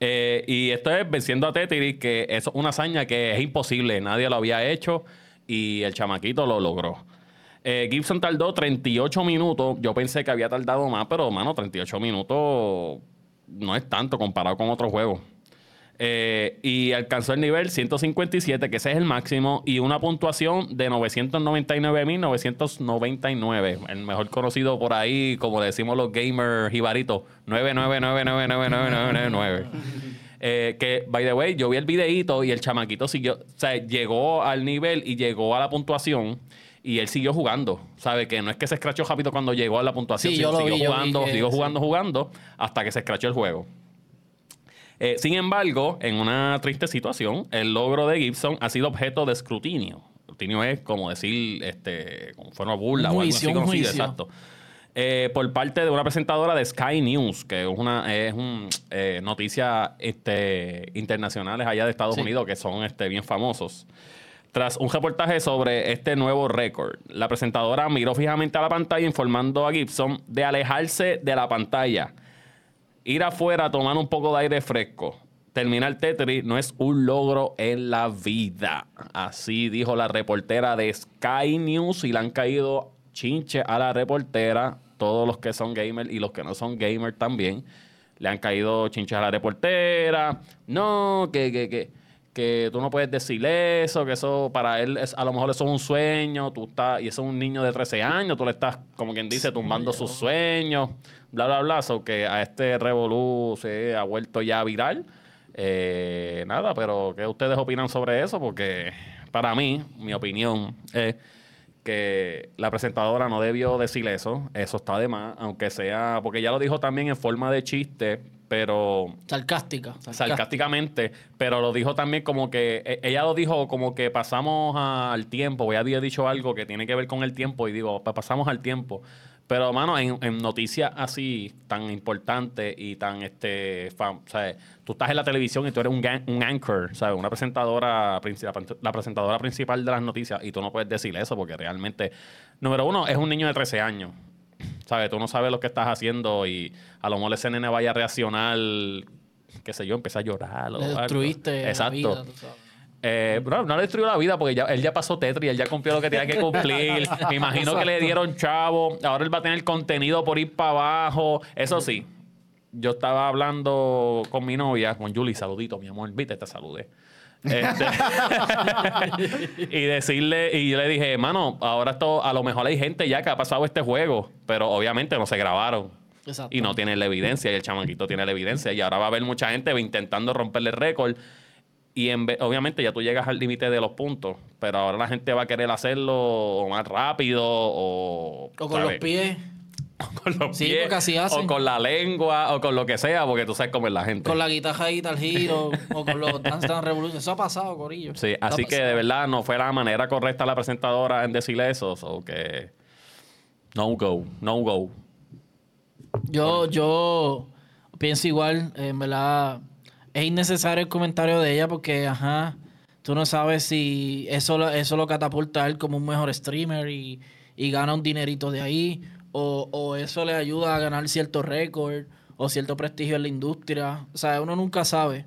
Eh, y esto es venciendo a Tetris, que es una hazaña que es imposible, nadie lo había hecho y el chamaquito lo logró. Eh, Gibson tardó 38 minutos, yo pensé que había tardado más, pero mano, 38 minutos no es tanto comparado con otros juegos. Eh, y alcanzó el nivel 157, que ese es el máximo, y una puntuación de 999.999. El mejor conocido por ahí, como le decimos los gamers jibaritos, 999999999. Eh, que, by the way, yo vi el videíto y el chamaquito siguió, o sea, llegó al nivel y llegó a la puntuación y él siguió jugando. ¿Sabe? Que no es que se escrachó rápido cuando llegó a la puntuación, Sí, sino siguió jugando, siguió jugando, jugando, hasta que se escrachó el juego. Eh, sin embargo, en una triste situación, el logro de Gibson ha sido objeto de escrutinio. Escrutinio es como decir, este, como fue una burla Un o algo juicio, así conocido, juicio. exacto. Eh, por parte de una presentadora de Sky News, que es una es un, eh, noticias este, internacionales allá de Estados Sí. Unidos que son este, bien famosos. Tras un reportaje sobre este nuevo récord, la presentadora miró fijamente a la pantalla informando a Gibson de alejarse de la pantalla ir afuera a tomar un poco de aire fresco. Terminar Tetris no es un logro en la vida. Así dijo la reportera de Sky News y le han caído chinche a la reportera. Todos los que son gamers y los que no son gamers también. Le han caído chinches a la reportera. No, que, que, que, que tú no puedes decir eso, que eso para él es, a lo mejor eso es un sueño, tú estás, y eso es un niño de 13 años, tú le estás, como quien dice, tumbando sus sueños, bla, bla, bla. So que a este revolú se ha vuelto ya viral. Eh, nada, pero ¿qué ustedes opinan sobre eso? Porque para mí, mi opinión es que la presentadora no debió decir eso. Eso está de más, aunque sea, porque ya lo dijo también en forma de chiste, pero Sarcástica. sarcástica. sarcásticamente, pero lo dijo también como que e- ella lo dijo como que pasamos al tiempo, ella había dicho algo que tiene que ver con el tiempo y digo, "Pa- pasamos al tiempo. Pero, mano, en, en noticias así tan importantes y tan, este, fam- ¿sabes? Tú estás en la televisión y tú eres un, gan- un anchor, ¿sabes? Una presentadora, la presentadora principal de las noticias y tú no puedes decir eso porque realmente, número uno, es un niño de 13 años. ¿Sabes? Tú no sabes lo que estás haciendo y a lo mejor ese nene vaya a reaccionar, qué sé yo, empieza a llorar. o Le algo. destruiste la Exacto. vida, tú sabes. Eh, no, no le destruyó la vida porque ya, él ya pasó Tetris, él ya cumplió lo que tenía que cumplir. Me imagino que le dieron chavo. Ahora él va a tener contenido por ir para abajo. Eso sí, yo estaba hablando con mi novia, con Julie, saludito, mi amor, viste, te saludé. Este, y decirle, y yo le dije, mano, ahora esto, a lo mejor hay gente ya que ha pasado este juego, pero obviamente no se grabaron. Exacto. Y no tienen la evidencia, y el chamaquito tiene la evidencia. Y ahora va a haber mucha gente intentando romperle el récord. Y en vez- obviamente ya tú llegas al límite de los puntos, pero ahora la gente va a querer hacerlo más rápido o... O con ¿sabes? los pies. con los Sí, pies, porque así hacen. O con la lengua, o con lo que sea, porque tú sabes cómo es la gente. Con la guitarra Guitar Hero. o con los Dance Dance Revolution. Eso ha pasado, Corillo. Sí, Eso así que de verdad no fue la manera correcta la presentadora en decir eso, o que... No go, no go. Yo, yo pienso igual, en verdad, es innecesario el comentario de ella porque, ajá, tú no sabes si eso, eso lo catapulta a él como un mejor streamer y, y gana un dinerito de ahí, o, o eso le ayuda a ganar cierto récord o cierto prestigio en la industria. O sea, uno nunca sabe,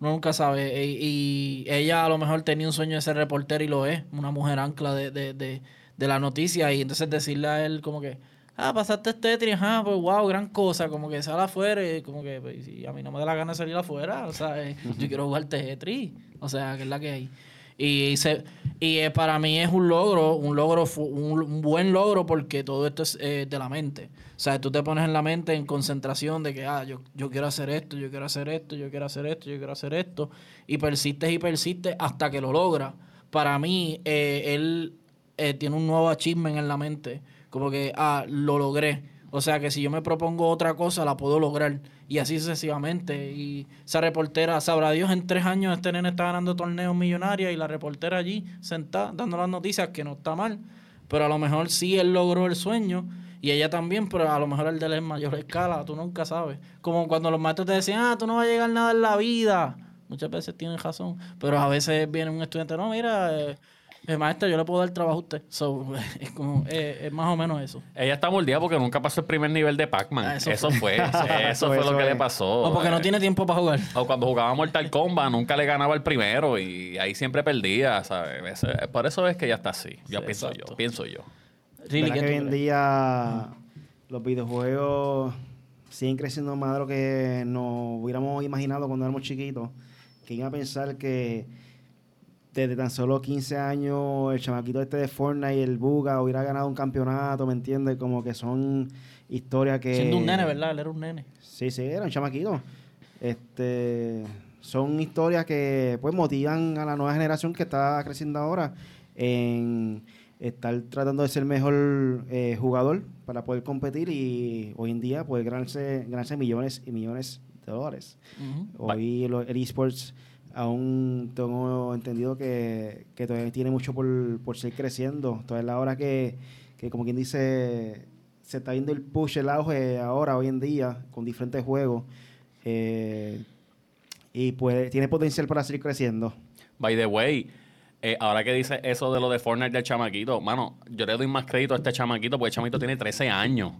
uno nunca sabe. Y, y ella a lo mejor tenía un sueño de ser reportera y lo es, una mujer ancla de, de, de, de la noticia y entonces decirle a él como que... Ah, pasaste este Tetris, ah, pues wow, gran cosa, como que sal afuera y como que, pues, si a mí no me da la gana de salir afuera, o sea, eh, yo quiero jugar Tetris, o sea, que es la que hay. Y, se, y eh, para mí es un logro, un logro, un, un buen logro porque todo esto es eh, de la mente. O sea, tú te pones en la mente en concentración de que, ah, yo, yo quiero hacer esto, yo quiero hacer esto, yo quiero hacer esto, yo quiero hacer esto. Y persistes y persistes hasta que lo logras. Para mí, eh, él tiene un nuevo achievement en la mente. Como que, ah, lo logré. O sea que si yo me propongo otra cosa, la puedo lograr. Y así sucesivamente. Y esa reportera, sabrá Dios, en tres años este nene está ganando torneos millonarios y la reportera allí sentada dando las noticias que no está mal. Pero a lo mejor sí él logró el sueño. Y ella también, pero a lo mejor el de él es mayor escala, tú nunca sabes. Como cuando los maestros te decían, ah, tú no vas a llegar nada en la vida. Muchas veces tienen razón. Pero a veces viene un estudiante, no, mira, eh, eh, maestro, yo le puedo dar trabajo a usted. So, es como, eh, es más o menos eso. Ella está moldeada porque nunca pasó el primer nivel de Pac-Man. Ah, eso eso, fue. Eso, fue Eso lo que es. le pasó. O porque no tiene tiempo para jugar. O cuando jugaba Mortal Kombat, nunca le ganaba el primero y ahí siempre perdía, ¿sabes? Por eso es que ya está así. Yo Sí, pienso exacto. yo, pienso yo. Really, ¿Verdad ¿qué que hoy en día los videojuegos siguen creciendo más de lo que nos hubiéramos imaginado cuando éramos chiquitos? Que iba a pensar que desde tan solo 15 años el chamaquito este de Fortnite y el Buga hubiera ganado un campeonato, ¿me entiendes? Como que son historias que... Siendo un nene, ¿verdad? Él era un nene. Sí, sí, era un chamaquito. Este, son historias que pues motivan a la nueva generación que está creciendo ahora en estar tratando de ser mejor eh, jugador para poder competir y hoy en día poder ganarse, ganarse millones y millones de dólares. Hoy lo- el esports aún tengo entendido que, que todavía tiene mucho por, por seguir creciendo. Todavía la hora que, que, como quien dice, se está viendo el push, el auge ahora, hoy en día, con diferentes juegos. eh, y puede, tiene potencial para seguir creciendo. By the way, eh, ahora que dice eso de lo de Fortnite del chamaquito, mano, yo le doy más crédito a este chamaquito porque el chamaquito tiene 13 años.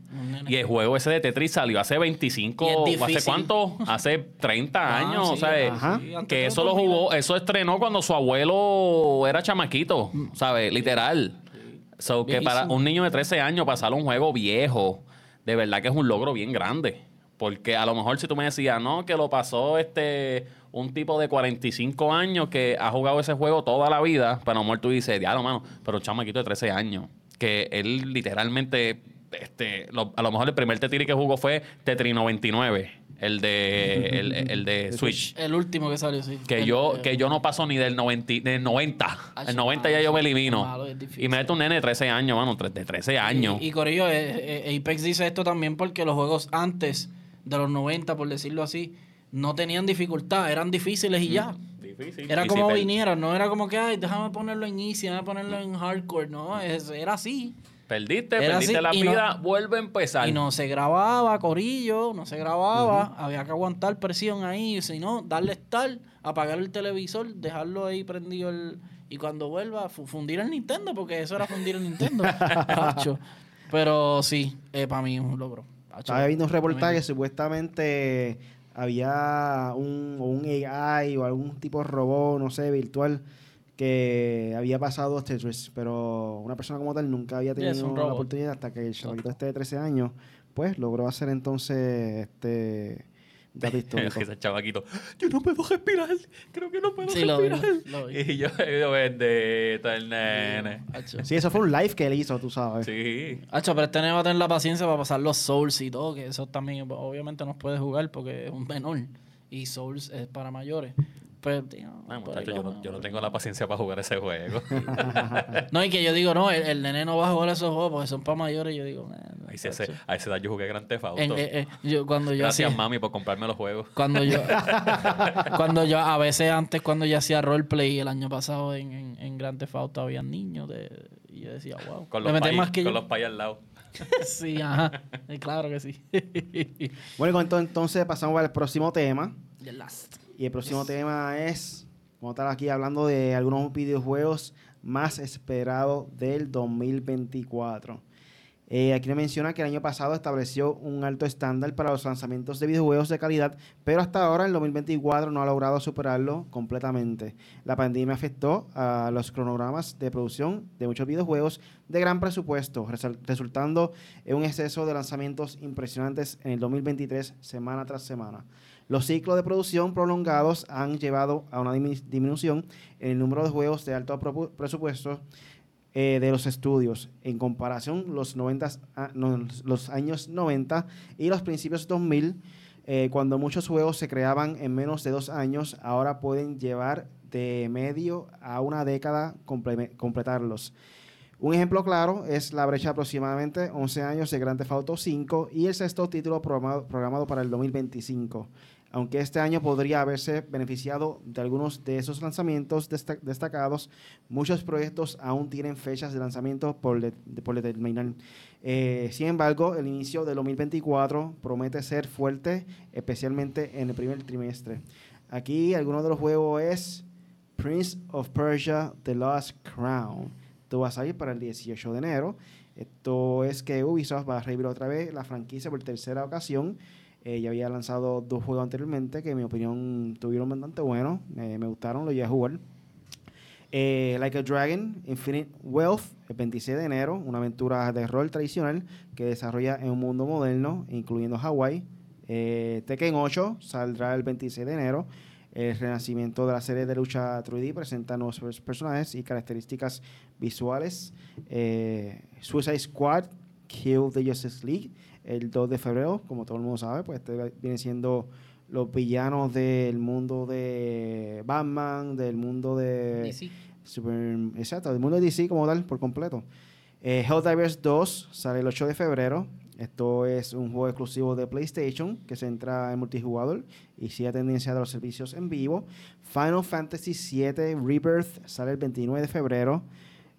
Y el juego ese de Tetris salió hace 25, Y es ¿hace cuánto? Hace 30 Ah, años, sí, ajá. Sí, antes Que eso lo jugó, eso estrenó cuando su abuelo era chamaquito, ¿sabes? Literal. So, que para un niño de 13 años pasar un juego viejo, de verdad que es un logro bien grande. Porque a lo mejor si tú me decías, no, que lo pasó este un tipo de 45 años que ha jugado ese juego toda la vida, pero a lo mejor tú dices, diablo, mano, pero un chamaquito de 13 años, que él literalmente, este, lo- a lo mejor el primer Tetris que jugó fue Tetris 99, el de, el, el de Switch. El último que salió, sí. Que El- yo, que yo no paso ni del 90. Del 90. Ah, El 90 ya yo me elimino. malo, difícil. y me meto un nene de 13 años, mano, de 13 años. Y, y Corillo, eh, eh, Apex dice esto también porque los juegos antes de los 90, por decirlo así, no tenían dificultad, eran difíciles y ya. Difícil. Era Y como si per- vinieran, no era como que, ay, déjame ponerlo en easy, déjame ponerlo en hardcore, no, es- era así. Perdiste, Era perdiste así, la y no- vida, vuelve a empezar. Y no se grababa, Corillo, no se grababa, había que aguantar presión ahí, si no, darle start, apagar el televisor, dejarlo ahí prendido el... Y cuando vuelva, fu- fundir el Nintendo, porque eso era fundir el Nintendo. Pero sí, para mí es un logro. Estaba viendo un reportaje que supuestamente había un, o un AI o algún tipo de robot, no sé, virtual, que había pasado Tetris, pero una persona como tal nunca había tenido la oportunidad hasta que el chamaquito este de 13 años, pues logró hacer entonces este dato histórico. Ese chavaquito, yo no puedo respirar, creo que no puedo Sí, lo vi, respirar. lo vi. Y yo, yo bendito el nene. Sí, eso fue un live que él hizo, tú sabes. Sí. Hacho, pero este nene va a tener la paciencia para pasar los Souls y todo, que eso también obviamente no puede jugar porque es un menor. Y Souls es para mayores. Muchacho, yo, vamos. no, yo no tengo la paciencia para jugar ese juego. No, y que yo digo, no, el, el nene no va a jugar esos juegos porque son para mayores. Yo digo, Ahí se- a esa edad yo jugué Gran Theft Auto. En- eh, eh, yo, cuando yo Gracias, hacía, mami, por comprarme los juegos. cuando yo, cuando yo, a veces antes cuando yo hacía roleplay el año pasado en, en, en Grand Theft Auto había niños de, y yo decía, wow. Con los, metí pais, más que con yo. los pais al lado. sí, ajá. Eh, Claro que sí. Bueno, entonces pasamos al próximo tema. The last. Y el próximo tema es, a estar aquí hablando de algunos videojuegos más esperados del 2024. Eh, aquí le menciona que el año pasado estableció un alto estándar para los lanzamientos de videojuegos de calidad, pero hasta ahora, el 2024, no ha logrado superarlo completamente. La pandemia afectó a los cronogramas de producción de muchos videojuegos de gran presupuesto, resultando en un exceso de lanzamientos impresionantes en el 2023, semana tras semana. Los ciclos de producción prolongados han llevado a una dismi- disminución en el número de juegos de alto presupuesto eh, de los estudios. En comparación, los, 90, a- no, los años 90 y los principios 2000, eh, cuando muchos juegos se creaban en menos de dos años, ahora pueden llevar de medio a una década comple- completarlos. Un ejemplo claro es la brecha de aproximadamente 11 años de Grand Theft Auto 5 y el sexto título programado para el 2025. Aunque este año podría haberse beneficiado de algunos de esos lanzamientos desta- destacados, muchos proyectos aún tienen fechas de lanzamiento por, de- por determinar. Eh, sin embargo, el inicio del 2024 promete ser fuerte, especialmente en el primer trimestre. Aquí algunos de los juegos es Prince of Persia, The Lost Crown. Esto va a salir para el 18 de enero. Esto es que Ubisoft va a revivir otra vez la franquicia por tercera ocasión. Eh, ya había lanzado dos juegos anteriormente que en mi opinión tuvieron bastante buenos. Eh, me gustaron, los llegué a jugar. Eh, like a Dragon, Infinite Wealth, el 26 de enero, una aventura de rol tradicional que desarrolla en un mundo moderno, incluyendo Hawái. Eh, Tekken 8 saldrá el 26 de enero. El renacimiento de la serie de lucha 3D presenta nuevos pers- personajes y características visuales. Eh, Suicide Squad, Kill the Justice League, el 2 de febrero, como todo el mundo sabe, pues este viene siendo los villanos del mundo de Batman, del mundo de... DC. Super, exacto, del mundo de DC como tal, por completo. Eh, Helldivers 2 sale el 8 de febrero. Esto es un juego exclusivo de PlayStation que se entra en multijugador y sigue tendencia de los servicios en vivo. Final Fantasy VII Rebirth sale el 29 de febrero.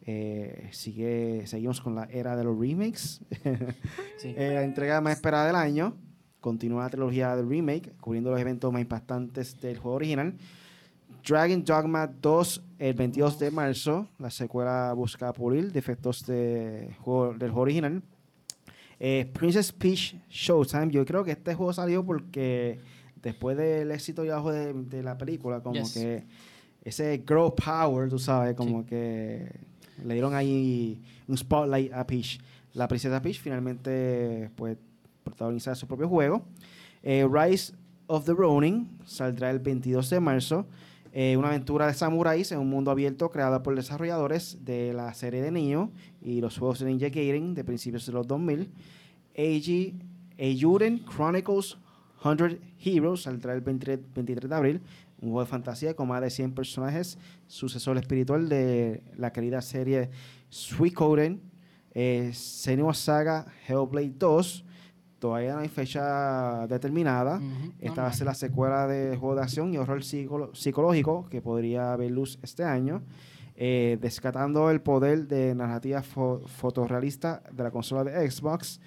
Eh, sigue, seguimos con la era de los remakes. Sí. Eh, la entrega más esperada del año. Continúa la trilogía del remake, cubriendo los eventos más impactantes del juego original. Dragon Dogma 2 el 22 de marzo. La secuela busca pulir defectos de juego- del juego original. Eh, Princess Peach Showtime. Yo creo que este juego salió porque después del éxito y abajo de, de la película, como Yes. que ese girl power, tú sabes, como que le dieron ahí un spotlight a Peach. La princesa Peach finalmente pues protagoniza su propio juego. Eh, Rise of the Ronin saldrá el 22 de marzo. Eh, una aventura de samuráis en un mundo abierto creada por desarrolladores de la serie de Nioh y los juegos de Ninja Gaiden de principios de los 2000. Eiji Chronicles 100 Heroes saldrá el 23, 23 de abril. Un juego de fantasía con más de 100 personajes, sucesor espiritual de la querida serie Suikoden. Eh, Senua Saga Hellblade 2. Todavía no hay fecha determinada. Esta va a ser la secuela de juego de acción y horror psicológico que podría ver luz este año. Eh, descatando el poder de narrativa fo- fotorrealista de la consola de Xbox.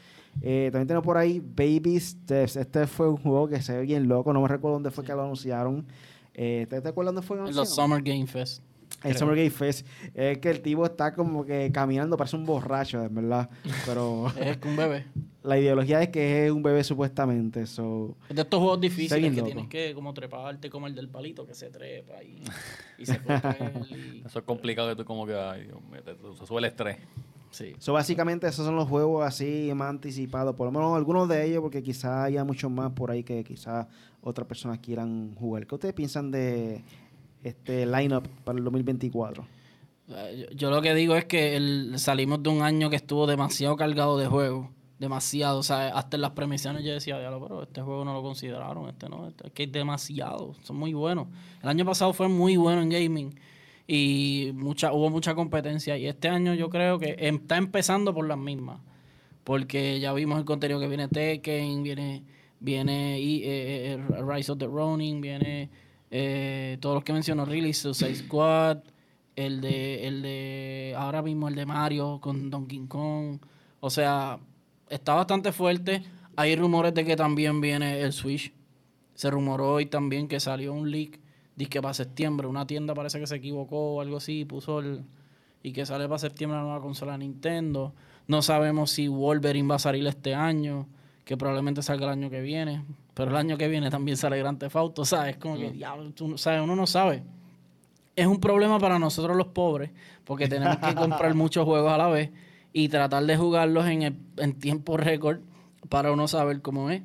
Eh, también tenemos por ahí Baby Steps. Este fue un juego que se ve bien loco. No me recuerdo dónde fue que lo anunciaron. Eh, ¿Te, te acuerdas dónde fue que En los? Summer Game Fest. El creo. Summer Game Fest. Es que el tipo está como que caminando, parece un borracho, de verdad. Pero Es un bebé. la ideología es que es un bebé supuestamente. So, Es de estos juegos difíciles que loco. tienes que como treparte como el del palito que se trepa y, y se y- Eso es complicado que tú como que, ay, Dios mío, te, te sube el estrés. Sí. So, básicamente esos son los juegos así más anticipados, por lo menos algunos de ellos, porque quizá haya muchos más por ahí que quizá otras personas quieran jugar. ¿Qué ustedes piensan de este lineup para el 2024? Eh, Yo, lo que digo es que salimos de un año que estuvo demasiado cargado de juegos. Demasiado. O sea, hasta en las premisiones yo decía, "Diablo, pero este juego no lo consideraron, este no, este- es que hay demasiado. Son muy buenos. El año pasado fue muy bueno en gaming y mucha, hubo mucha competencia. Y este año yo creo que em- está empezando por las mismas. Porque ya vimos el contenido que viene Tekken, viene, viene y, eh, eh, Rise of the Ronin, viene eh, todos los que mencionó Really, Suicide Squad, el de, el de ahora mismo el de Mario con Donkey Kong. O sea, está bastante fuerte. Hay rumores de que también viene el Switch. Se rumoró hoy también que salió un leak, dice para septiembre, una tienda parece que se equivocó o algo así, puso el y que sale para septiembre la nueva consola Nintendo. No sabemos si Wolverine va a salir este año, que probablemente salga el año que viene, pero el año que viene también sale Grand Theft Auto, ¿sabes? Como que, diablo, tú no- ¿sabes? Uno no sabe. Es un problema para nosotros los pobres, porque tenemos que comprar muchos juegos a la vez y tratar de jugarlos en, el- en tiempo récord para uno saber cómo es.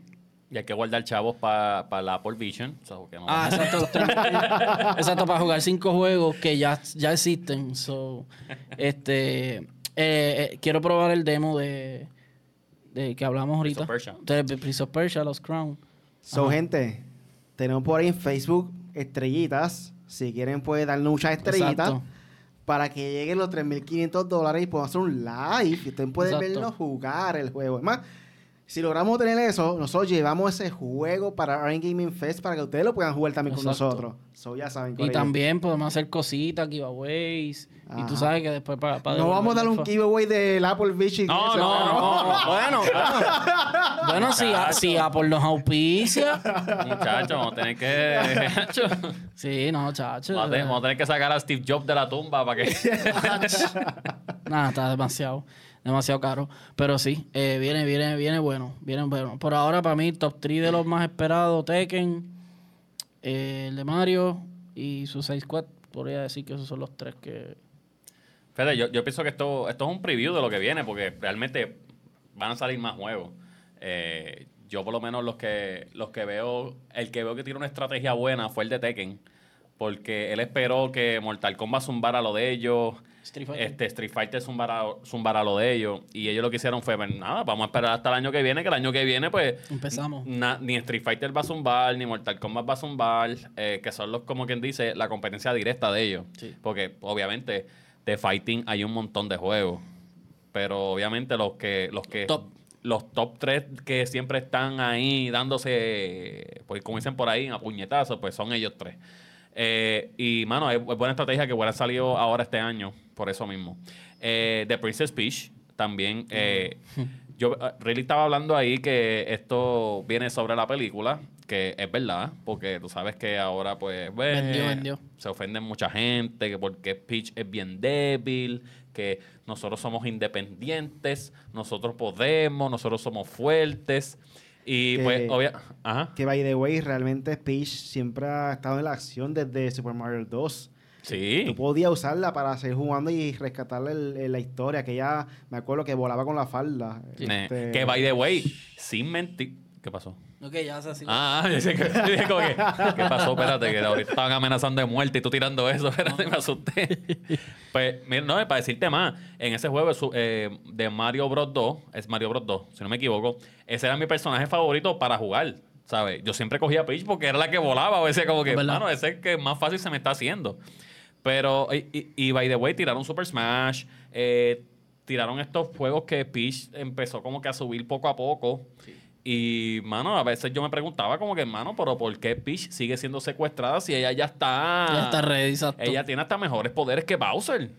Y hay que guardar chavos para la Apple Vision. no- Ah, exacto. exacto, para jugar cinco juegos que ya, ya existen. So, este, eh, eh, quiero probar el demo de, de que hablamos ahorita. of Persia. De Prince of Persia, los Crown. So, gente, tenemos por ahí en Facebook estrellitas. Si quieren, pueden darnos muchas estrellitas. Exacto. Para que lleguen los 3.500 dólares y podamos hacer un live. Y ustedes pueden Exacto. vernos jugar el juego. Es más, si logramos tener eso, nosotros llevamos ese juego para Iron Gaming Fest para que ustedes lo puedan jugar también con nosotros. So, ya saben. Y también podemos hacer cositas, giveaways. Y tú sabes que después para... para No vamos a dar un giveaway del Apple Vision. No, eso, no, No, no, bueno, bueno. Bueno, si, a- si Apple nos auspicia. Muchachos, vamos a tener que. Sí, no, chacho. vamos, a tener, vamos a tener que sacar a Steve Jobs de la tumba para que. Nada, está demasiado, demasiado caro. Pero sí, eh, viene, viene, viene bueno, viene bueno. Por ahora, para mí, top 3 de los más esperados, Tekken, eh, el de Mario y Suicide Squad. Podría decir que esos son los tres que... Fede, yo, yo pienso que esto, esto es un preview de lo que viene, porque realmente van a salir más juegos. Eh, yo por lo menos los que, los que veo, el que veo que tiene una estrategia buena fue el de Tekken, porque él esperó que Mortal Kombat zumbara lo de ellos, Street Fighter. este Street Fighter zumbara lo de ellos, y ellos lo que hicieron fue, pues, nada, vamos a esperar hasta el año que viene, que el año que viene, pues, Empezamos. na- ni Street Fighter va a zumbar, ni Mortal Kombat va a zumbar, eh, que son los, como quien dice, la competencia directa de ellos. Sí. Porque obviamente de fighting hay un montón de juegos. Pero obviamente los que, los que Top. los top 3 que siempre están ahí dándose, pues como dicen por ahí, a puñetazos, pues son ellos tres. Eh, y mano, es buena estrategia que hubiera salido ahora este año, por eso mismo. Eh, The Princess Peach también. eh, yo eh, really estaba hablando ahí que esto viene sobre la película, que es verdad, porque tú sabes que ahora pues Vendió, vendió. se ofenden mucha gente, que porque Peach es bien débil, que nosotros somos independientes, nosotros podemos, nosotros somos fuertes. Y Que- pues, obvia, ajá, Que, by the way, realmente Peach siempre ha estado en la acción desde Super Mario 2. Sí. Tú podías usarla para seguir jugando y rescatarle el- el- la historia. Que ella, me acuerdo que volaba con la falda. Este, Que by the way, sin mentir. ¿Qué pasó? Ok, ya así. Ah, yo sé que- ¿qué pasó? Espérate, que ahorita estaban amenazando de muerte y tú tirando eso. Espérate, me asusté. Pues, mira, no, para decirte más, en ese juego eh, de Mario Bros. 2, es Mario Bros. 2, si no me equivoco, ese era mi personaje favorito para jugar, ¿sabes? Yo siempre cogía a Peach porque era la que volaba, o ese como que, mano, ese es el que más fácil se me está haciendo. Pero, y, y- y by the way, tiraron Super Smash, eh, tiraron estos juegos que Peach empezó como que a subir poco a poco. Y, mano, a veces yo me preguntaba como que, mano, pero ¿por qué Peach sigue siendo secuestrada si ella ya está... Ya está ready, exacto. Ella tiene hasta mejores poderes que Bowser.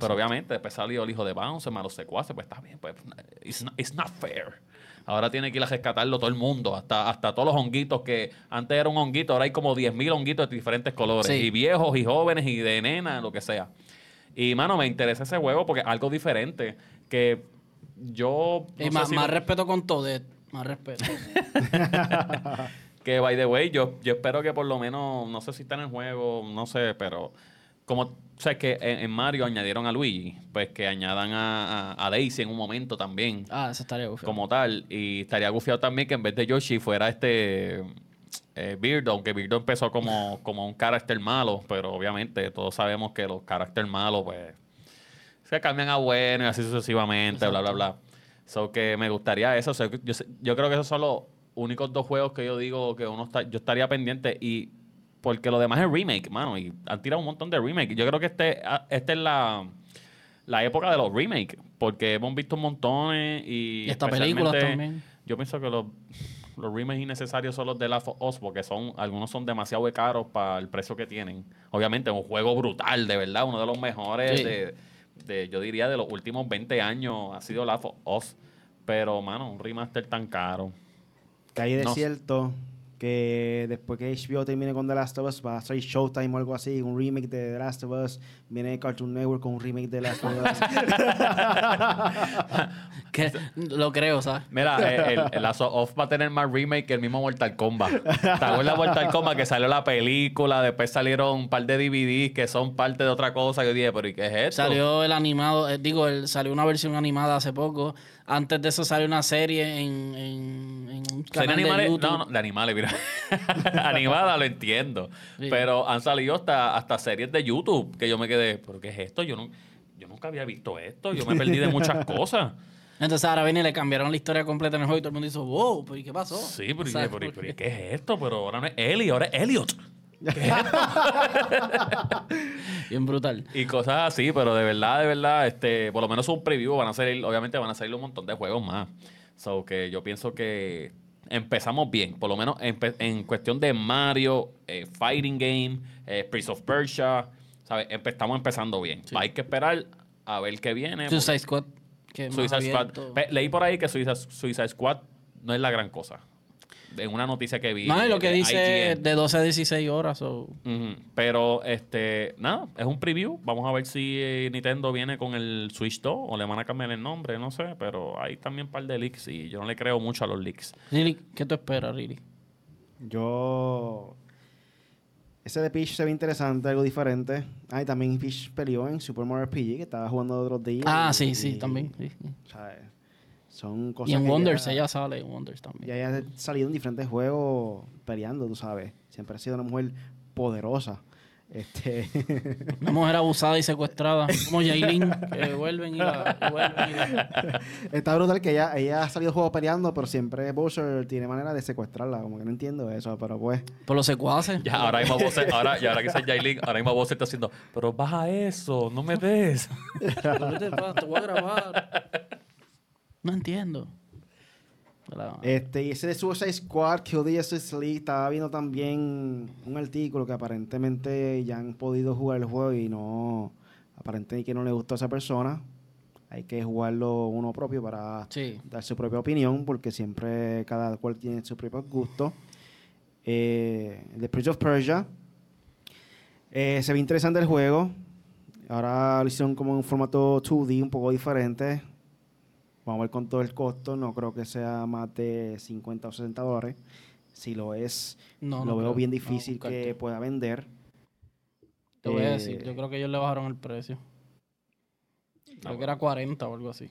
Pero obviamente, después salió el hijo de Bowser, malo secuace, pues está bien, pues it's not, it's not fair. Ahora tiene que ir a rescatarlo todo el mundo, hasta, hasta todos los honguitos que antes era un honguito, ahora hay como 10.000 honguitos de diferentes colores, Sí. y viejos y jóvenes y de nena, lo que sea. Y mano, me interesa ese juego porque es algo diferente que yo no Y más, si- más respeto con Todet. Más respeto. Que, by the way, yo, yo espero que por lo menos, no sé si está en el juego, no sé, pero como, o sea, que en, en Mario añadieron a Luigi, pues que añadan a, a- a Daisy en un momento también, ah, eso estaría gufiado. como tal. Y estaría gufiado también que en vez de Yoshi fuera este eh, Birdo, aunque Birdo empezó como, como un carácter malo, pero obviamente todos sabemos que los caracteres malos, pues, se cambian a bueno y así sucesivamente, bla, bla, bla. So que me gustaría eso. yo, yo creo que esos son los únicos dos juegos que yo digo que uno está, yo estaría pendiente y porque lo demás es remake, mano, y han tirado un montón de remake. Yo creo que este, ah, este es la, la época de los remakes, porque hemos visto un montón y, Y hasta películas también. Yo pienso que los, los remakes innecesarios son los de Last of Us, porque son, algunos son demasiado caros para el precio que tienen. Obviamente, un juego brutal, de verdad, uno de los mejores Sí. de, de, yo diría, de los últimos 20 años ha sido Last of Us. Pero, mano, un remaster tan caro. De No. cierto que después que HBO termine con The Last of Us, va a salir Showtime o algo así, un remake de The Last of Us, viene Cartoon Network con un remake de The Last of Us. Que lo creo, ¿sabes? Mira, eh, el, el Last of Us va a tener más remake que el mismo Mortal Kombat. ¿Te acuerdas de Mortal Kombat que salió la película? Después salieron un par de DVDs que son parte de otra cosa. Que dije, ¿pero y qué es esto? Salió el animado, eh, digo, el, salió una versión animada hace poco. Antes de eso salió una serie en, en, en un ¿Serie canal de animales? YouTube. No, no, de animales, mira. Animada lo entiendo. Sí. Pero han salido hasta, hasta series de YouTube que yo me quedé, ¿pero qué es esto? Yo, no, yo nunca había visto esto. Yo me perdí de muchas cosas. Entonces ahora viene y le cambiaron la historia completa en el juego y todo el mundo dice, wow, pero ¿y qué pasó? Sí, pero, y- ¿y ¿qué es esto? Pero ahora no es Ellie, ahora es Elliot. Bien brutal. Y cosas así, pero de verdad, de verdad, este, por lo menos un preview, van a salir, obviamente van a salir un montón de juegos más. So que yo pienso que empezamos bien, por lo menos en, en cuestión de Mario, eh, Fighting Game, eh, Prince of Persia, ¿sabes? Empe- estamos empezando bien. Hay que esperar a ver qué viene. Suicide Squad. Suicide Squad. Leí por ahí que Suicide, Suicide Squad no es la gran cosa. En una noticia que vi. No, lo que de dice IGN. de 12 a 16 horas. o Pero, este, nada, es un preview. Vamos a ver si eh, Nintendo viene con el Switch 2 o le van a cambiar el nombre, no sé. Pero hay también un par de leaks y yo no le creo mucho a los leaks. Really, ¿qué tú esperas, Really? Yo. Ese de Peach se ve interesante, algo diferente. Ah, y también Peach peleó en Super Mario RPG, que estaba jugando otros días. Ah, y- sí, sí, y- también. sí. ¿sabes? Son cosas Y en que Wonders, ya- ella sale en Wonders también. Ya haya salido en diferentes juegos peleando, tú sabes. Siempre ha sido una mujer poderosa. Este. Una mujer abusada y secuestrada, como Jailin, que vuelven y la y vuelven y la- Está brutal que ella, ella ha salido juegos peleando, pero siempre Bowser tiene manera de secuestrarla. Como que no entiendo eso, pero pues. Por los secuaces. Ya, ahora mismo Bowser, ahora, y ahora que es Jailin, ahora mismo Bowser está haciendo, pero baja eso, no me des. ¿Qué te pasa? Te voy a grabar. No entiendo. La- Este, y ese de Suicide Squad, Kill the Justice League, estaba viendo también un artículo que aparentemente ya han podido jugar el juego y no. Aparentemente que no le gustó a esa persona. Hay que jugarlo uno propio para Sí. dar su propia opinión, porque siempre cada cual tiene su propio gusto. Eh, The Prince of Persia. Eh, se ve interesante el juego. Ahora lo hicieron como en un formato 2D, un poco diferente. Vamos a ver con todo el costo. No creo que sea más de 50 o 60 dólares. Si lo es, No, lo no veo creo. bien difícil que pueda vender. Te voy a Eh, decir, yo creo que ellos le bajaron el precio. Creo que era 40 o algo así.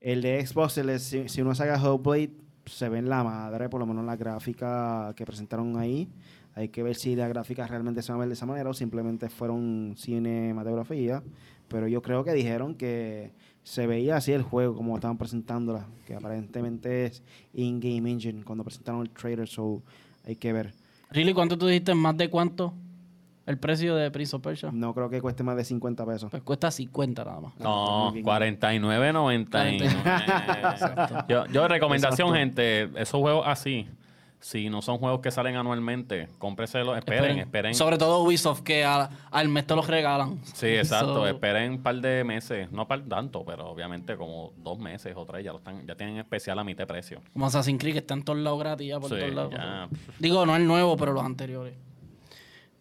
El de Xbox, el de- si, si uno saca Hellblade, se ve en la madre, por lo menos la gráfica que presentaron ahí. Hay que ver si las gráficas realmente se van a ver de esa manera o simplemente fueron cinematografía. Pero yo creo que dijeron que se veía así el juego como estaban presentándola, que aparentemente es in-game engine cuando presentaron el trailer, so hay que ver. Really, ¿cuánto tú dijiste? ¿Más de cuánto? El precio de Prince of Persia. No creo que cueste más de 50 pesos. Pues cuesta 50 nada más. No, Muy bien. 49.99. yo, yo recomendación, Exacto. gente, esos juegos así, si no son juegos que salen anualmente, cómpreselos, esperen, esperen. Sobre todo Ubisoft, que a- al mes te los regalan. Sí, exacto. So- Esperen un par de meses. No par tanto, pero obviamente como dos meses o tres ya lo están, ya tienen especial a mitad de precio. Como Assassin's Creed, que está en todos lados gratis ya por Sí, todos lados. ya. Digo, no el nuevo, pero los anteriores.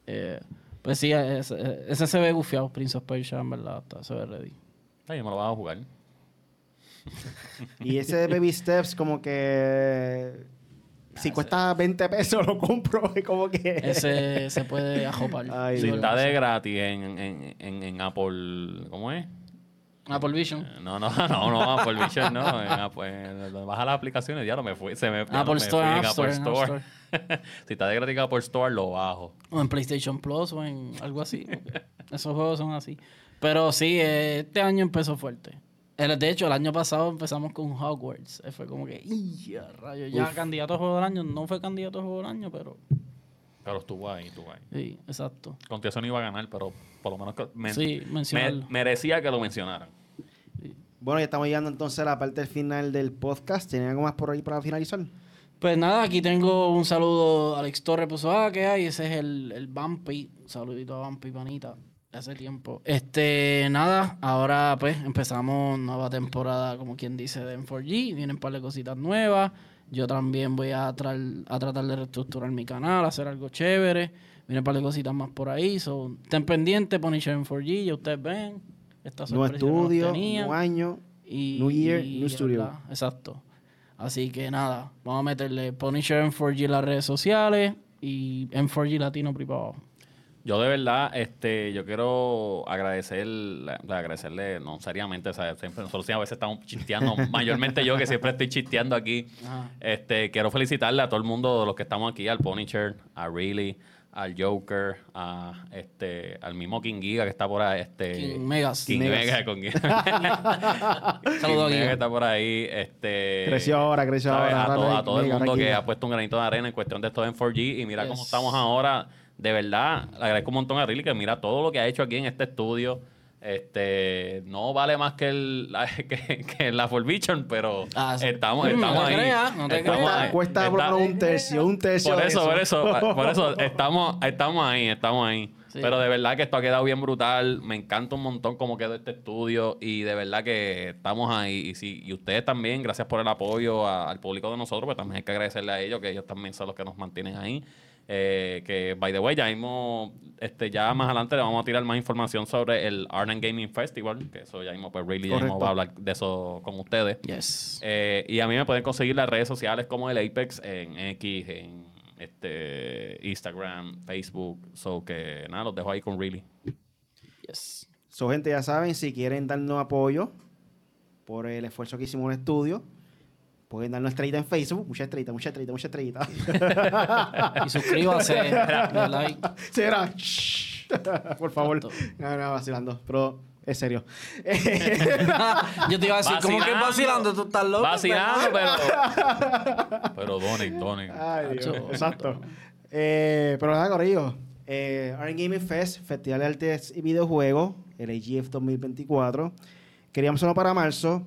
Eh, pues sí, ese, ese se ve gufiado, Prince of Persia, en verdad. está- se ve ready. Ay, me lo vas a jugar. Y ese de Baby Steps, como que. Si cuesta 20 pesos, lo compro. y como que. Ese se puede ajopar. Ay, Si está de gratis en, en, en, en Apple, ¿cómo es? Apple Vision. No, no, no, no, Apple Vision no. Apple, eh, baja las aplicaciones, ya no me fui. Se me, no Apple me Store, fui en App Apple Store, si está de gratis en Apple Store, lo bajo. O en PlayStation Plus o en algo así. Esos juegos son así. Pero sí, eh, este año empezó fuerte. El- De hecho, el año pasado empezamos con Hogwarts. Eh, Fue como que, ¡ya, rayos! Ya candidato a juego del año. No fue candidato a juego del año, pero Pero estuvo ahí, estuvo ahí. sí, exacto. Contigo eso no iba a ganar, pero por lo menos que men- Sí, me- merecía que lo mencionaran. Bueno, ya estamos llegando entonces a la parte final del podcast. ¿Tienen algo más por ahí para finalizar? Pues nada, aquí tengo un saludo. Alex Torres puso, ah, ¿qué hay? Ese es el, el Bumpy. Saludito a Bumpy, panita. Hace tiempo. Este, nada, ahora pues empezamos nueva temporada, como quien dice, de M4G. Vienen un par de cositas nuevas. Yo también voy a, tra- a tratar de reestructurar mi canal, hacer algo chévere. Vienen un par de cositas más por ahí. So, estén pendientes, Punisher M4G, ya ustedes ven. Esta Nuevo estudio, nuevo año. Y, New Year, y, new studio. ¿verdad? Exacto. Así que nada, vamos a meterle Punisher en 4G en las redes sociales y en 4G Latino privado. Yo de verdad, este, yo quiero agradecer, agradecerle, no, seriamente, o sea, siempre, nosotros sí a veces estamos chisteando, mayormente yo que siempre estoy chisteando aquí. Ajá. Este, quiero felicitarle a todo el mundo, los que estamos aquí, al Punisher, a Really, al Joker, a este, al mismo King Giga que está por ahí, este. King Megas. King Megas. Mega con King Saludos Giga. que está por ahí, este. Creció ahora, creció ¿sabes? ahora, A, todo, a todo el mundo que ha puesto un granito de arena en cuestión de esto en 4G y mira cómo estamos ahora. De verdad, le agradezco un montón a Riley que mira todo lo que ha hecho aquí en este estudio. Este no vale más que el la, que, que la Forbition, pero Ah, sí. estamos, Mm, estamos no ahí. no te Estamos ahí. Cuesta Está- un tercio, un tercio. por eso, por eso, por eso estamos, estamos ahí, estamos ahí. Sí. Pero de verdad que esto ha quedado bien brutal. Me encanta un montón cómo quedó este estudio y de verdad que estamos ahí. Y, si, y ustedes también, gracias por el apoyo a- al público de nosotros, pues también hay que agradecerle a ellos, que ellos también son los que nos mantienen ahí. Eh, que, by the way, ya mismo, este, ya más adelante le vamos a tirar más información sobre el Art and Gaming Festival, que eso ya mismo, pues, really, ya mismo va a hablar de eso con ustedes. Yes. Eh, y a mí me pueden conseguir las redes sociales como el Apex en X, en este Instagram, Facebook. So que nada, los dejo ahí con Really. Yes. So, gente, ya saben, si quieren darnos apoyo por el esfuerzo que hicimos en el estudio, pueden darnos estrellita en Facebook. Mucha estrellita, mucha estrellita, mucha estrellita. Y suscríbase, dale like. Será. por favor. No, no, vacilando. Pero es serio. Yo te iba a decir, ¿cómo que Vacilando. Tú estás loco. Vacilando, pero. pero donen, donen. Ay, Dios. Exacto. Eh, pero nada, Corillo. Eh, Art Gaming Fest, Festival de Artes y Videojuegos, el AGF 2024. Queríamos hacerlo para marzo,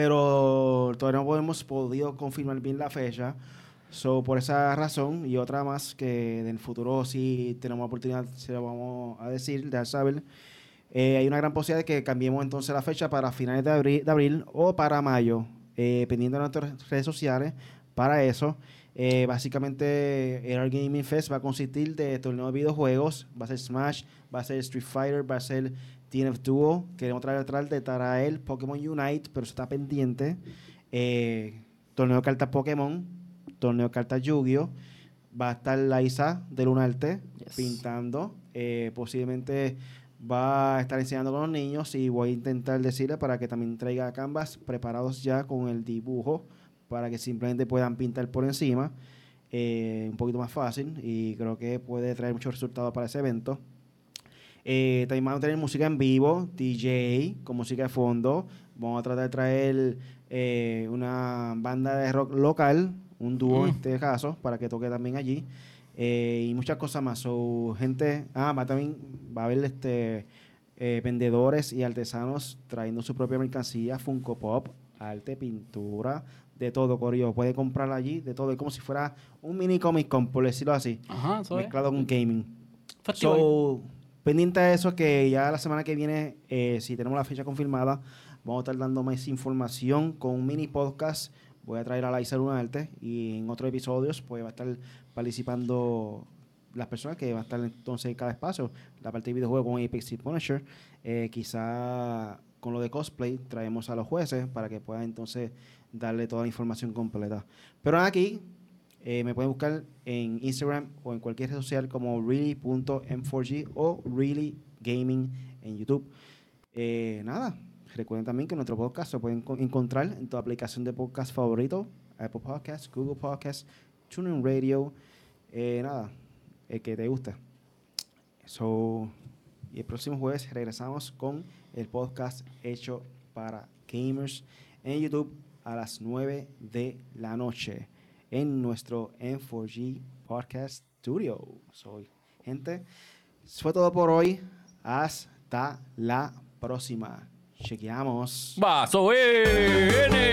pero todavía no hemos podido confirmar bien la fecha. So, por esa razón y otra más que en el futuro si tenemos oportunidad se lo vamos a decir, dejar saber. Eh, hay una gran posibilidad de que cambiemos entonces la fecha para finales de abril, o para mayo, eh, dependiendo de nuestras redes sociales. Para eso, eh, básicamente, el Gaming Fest va a consistir de torneos de videojuegos. Va a ser Smash, va a ser Street Fighter, va a ser TNF Duo. Queremos traer atrás de Tarael, Pokémon Unite, pero eso está pendiente. Eh, torneo de cartas Pokémon, torneo de cartas Yu-Gi-Oh! Va a estar Laisa de Lunarte Yes. pintando. Eh, posiblemente va a estar enseñando con los niños y voy a intentar decirle para que también traiga canvas preparados ya con el dibujo para que simplemente puedan pintar por encima. eh, un poquito más fácil y creo que puede traer muchos resultados para ese evento. Eh, también vamos a tener música en vivo, DJ, con música de fondo. Vamos a tratar de traer eh, una banda de rock local, un dúo en Mm. este caso, para que toque también allí. Eh, y muchas cosas más. So, gente, ah, va también va a haber este vendedores y artesanos trayendo su propia mercancía, Funko Pop, arte, pintura, de todo, Corillo. Puede comprar allí, de todo. Es como si fuera un mini Comic Con, por decirlo así, Ajá, es. mezclado con gaming. Festival. So, pendiente de eso, que ya la semana que viene, eh, si tenemos la fecha confirmada, vamos a estar dando más información con un mini podcast. Voy a traer a Laisa Lunarte y en otros episodios pues va a estar participando las personas que van a estar entonces en cada espacio. La parte de videojuegos con Apex y Punisher. Eh, quizá con lo de cosplay traemos a los jueces para que puedan entonces darle toda la información completa. Pero aquí eh, me pueden buscar en Instagram o en cualquier red social como really.m4g o really gaming en YouTube. Eh, nada, recuerden también que nuestro podcast se pueden enco- encontrar en tu aplicación de podcast favorito, Apple Podcasts, Google Podcasts, TuneIn Radio, eh, nada, el que te guste. So, y el próximo jueves regresamos con el podcast hecho para gamers en YouTube a las 9 de la noche en nuestro M4G Podcast Studio. Soy gente. Eso fue todo por hoy. Hasta la próxima. Chequeamos. ¡Vaso N!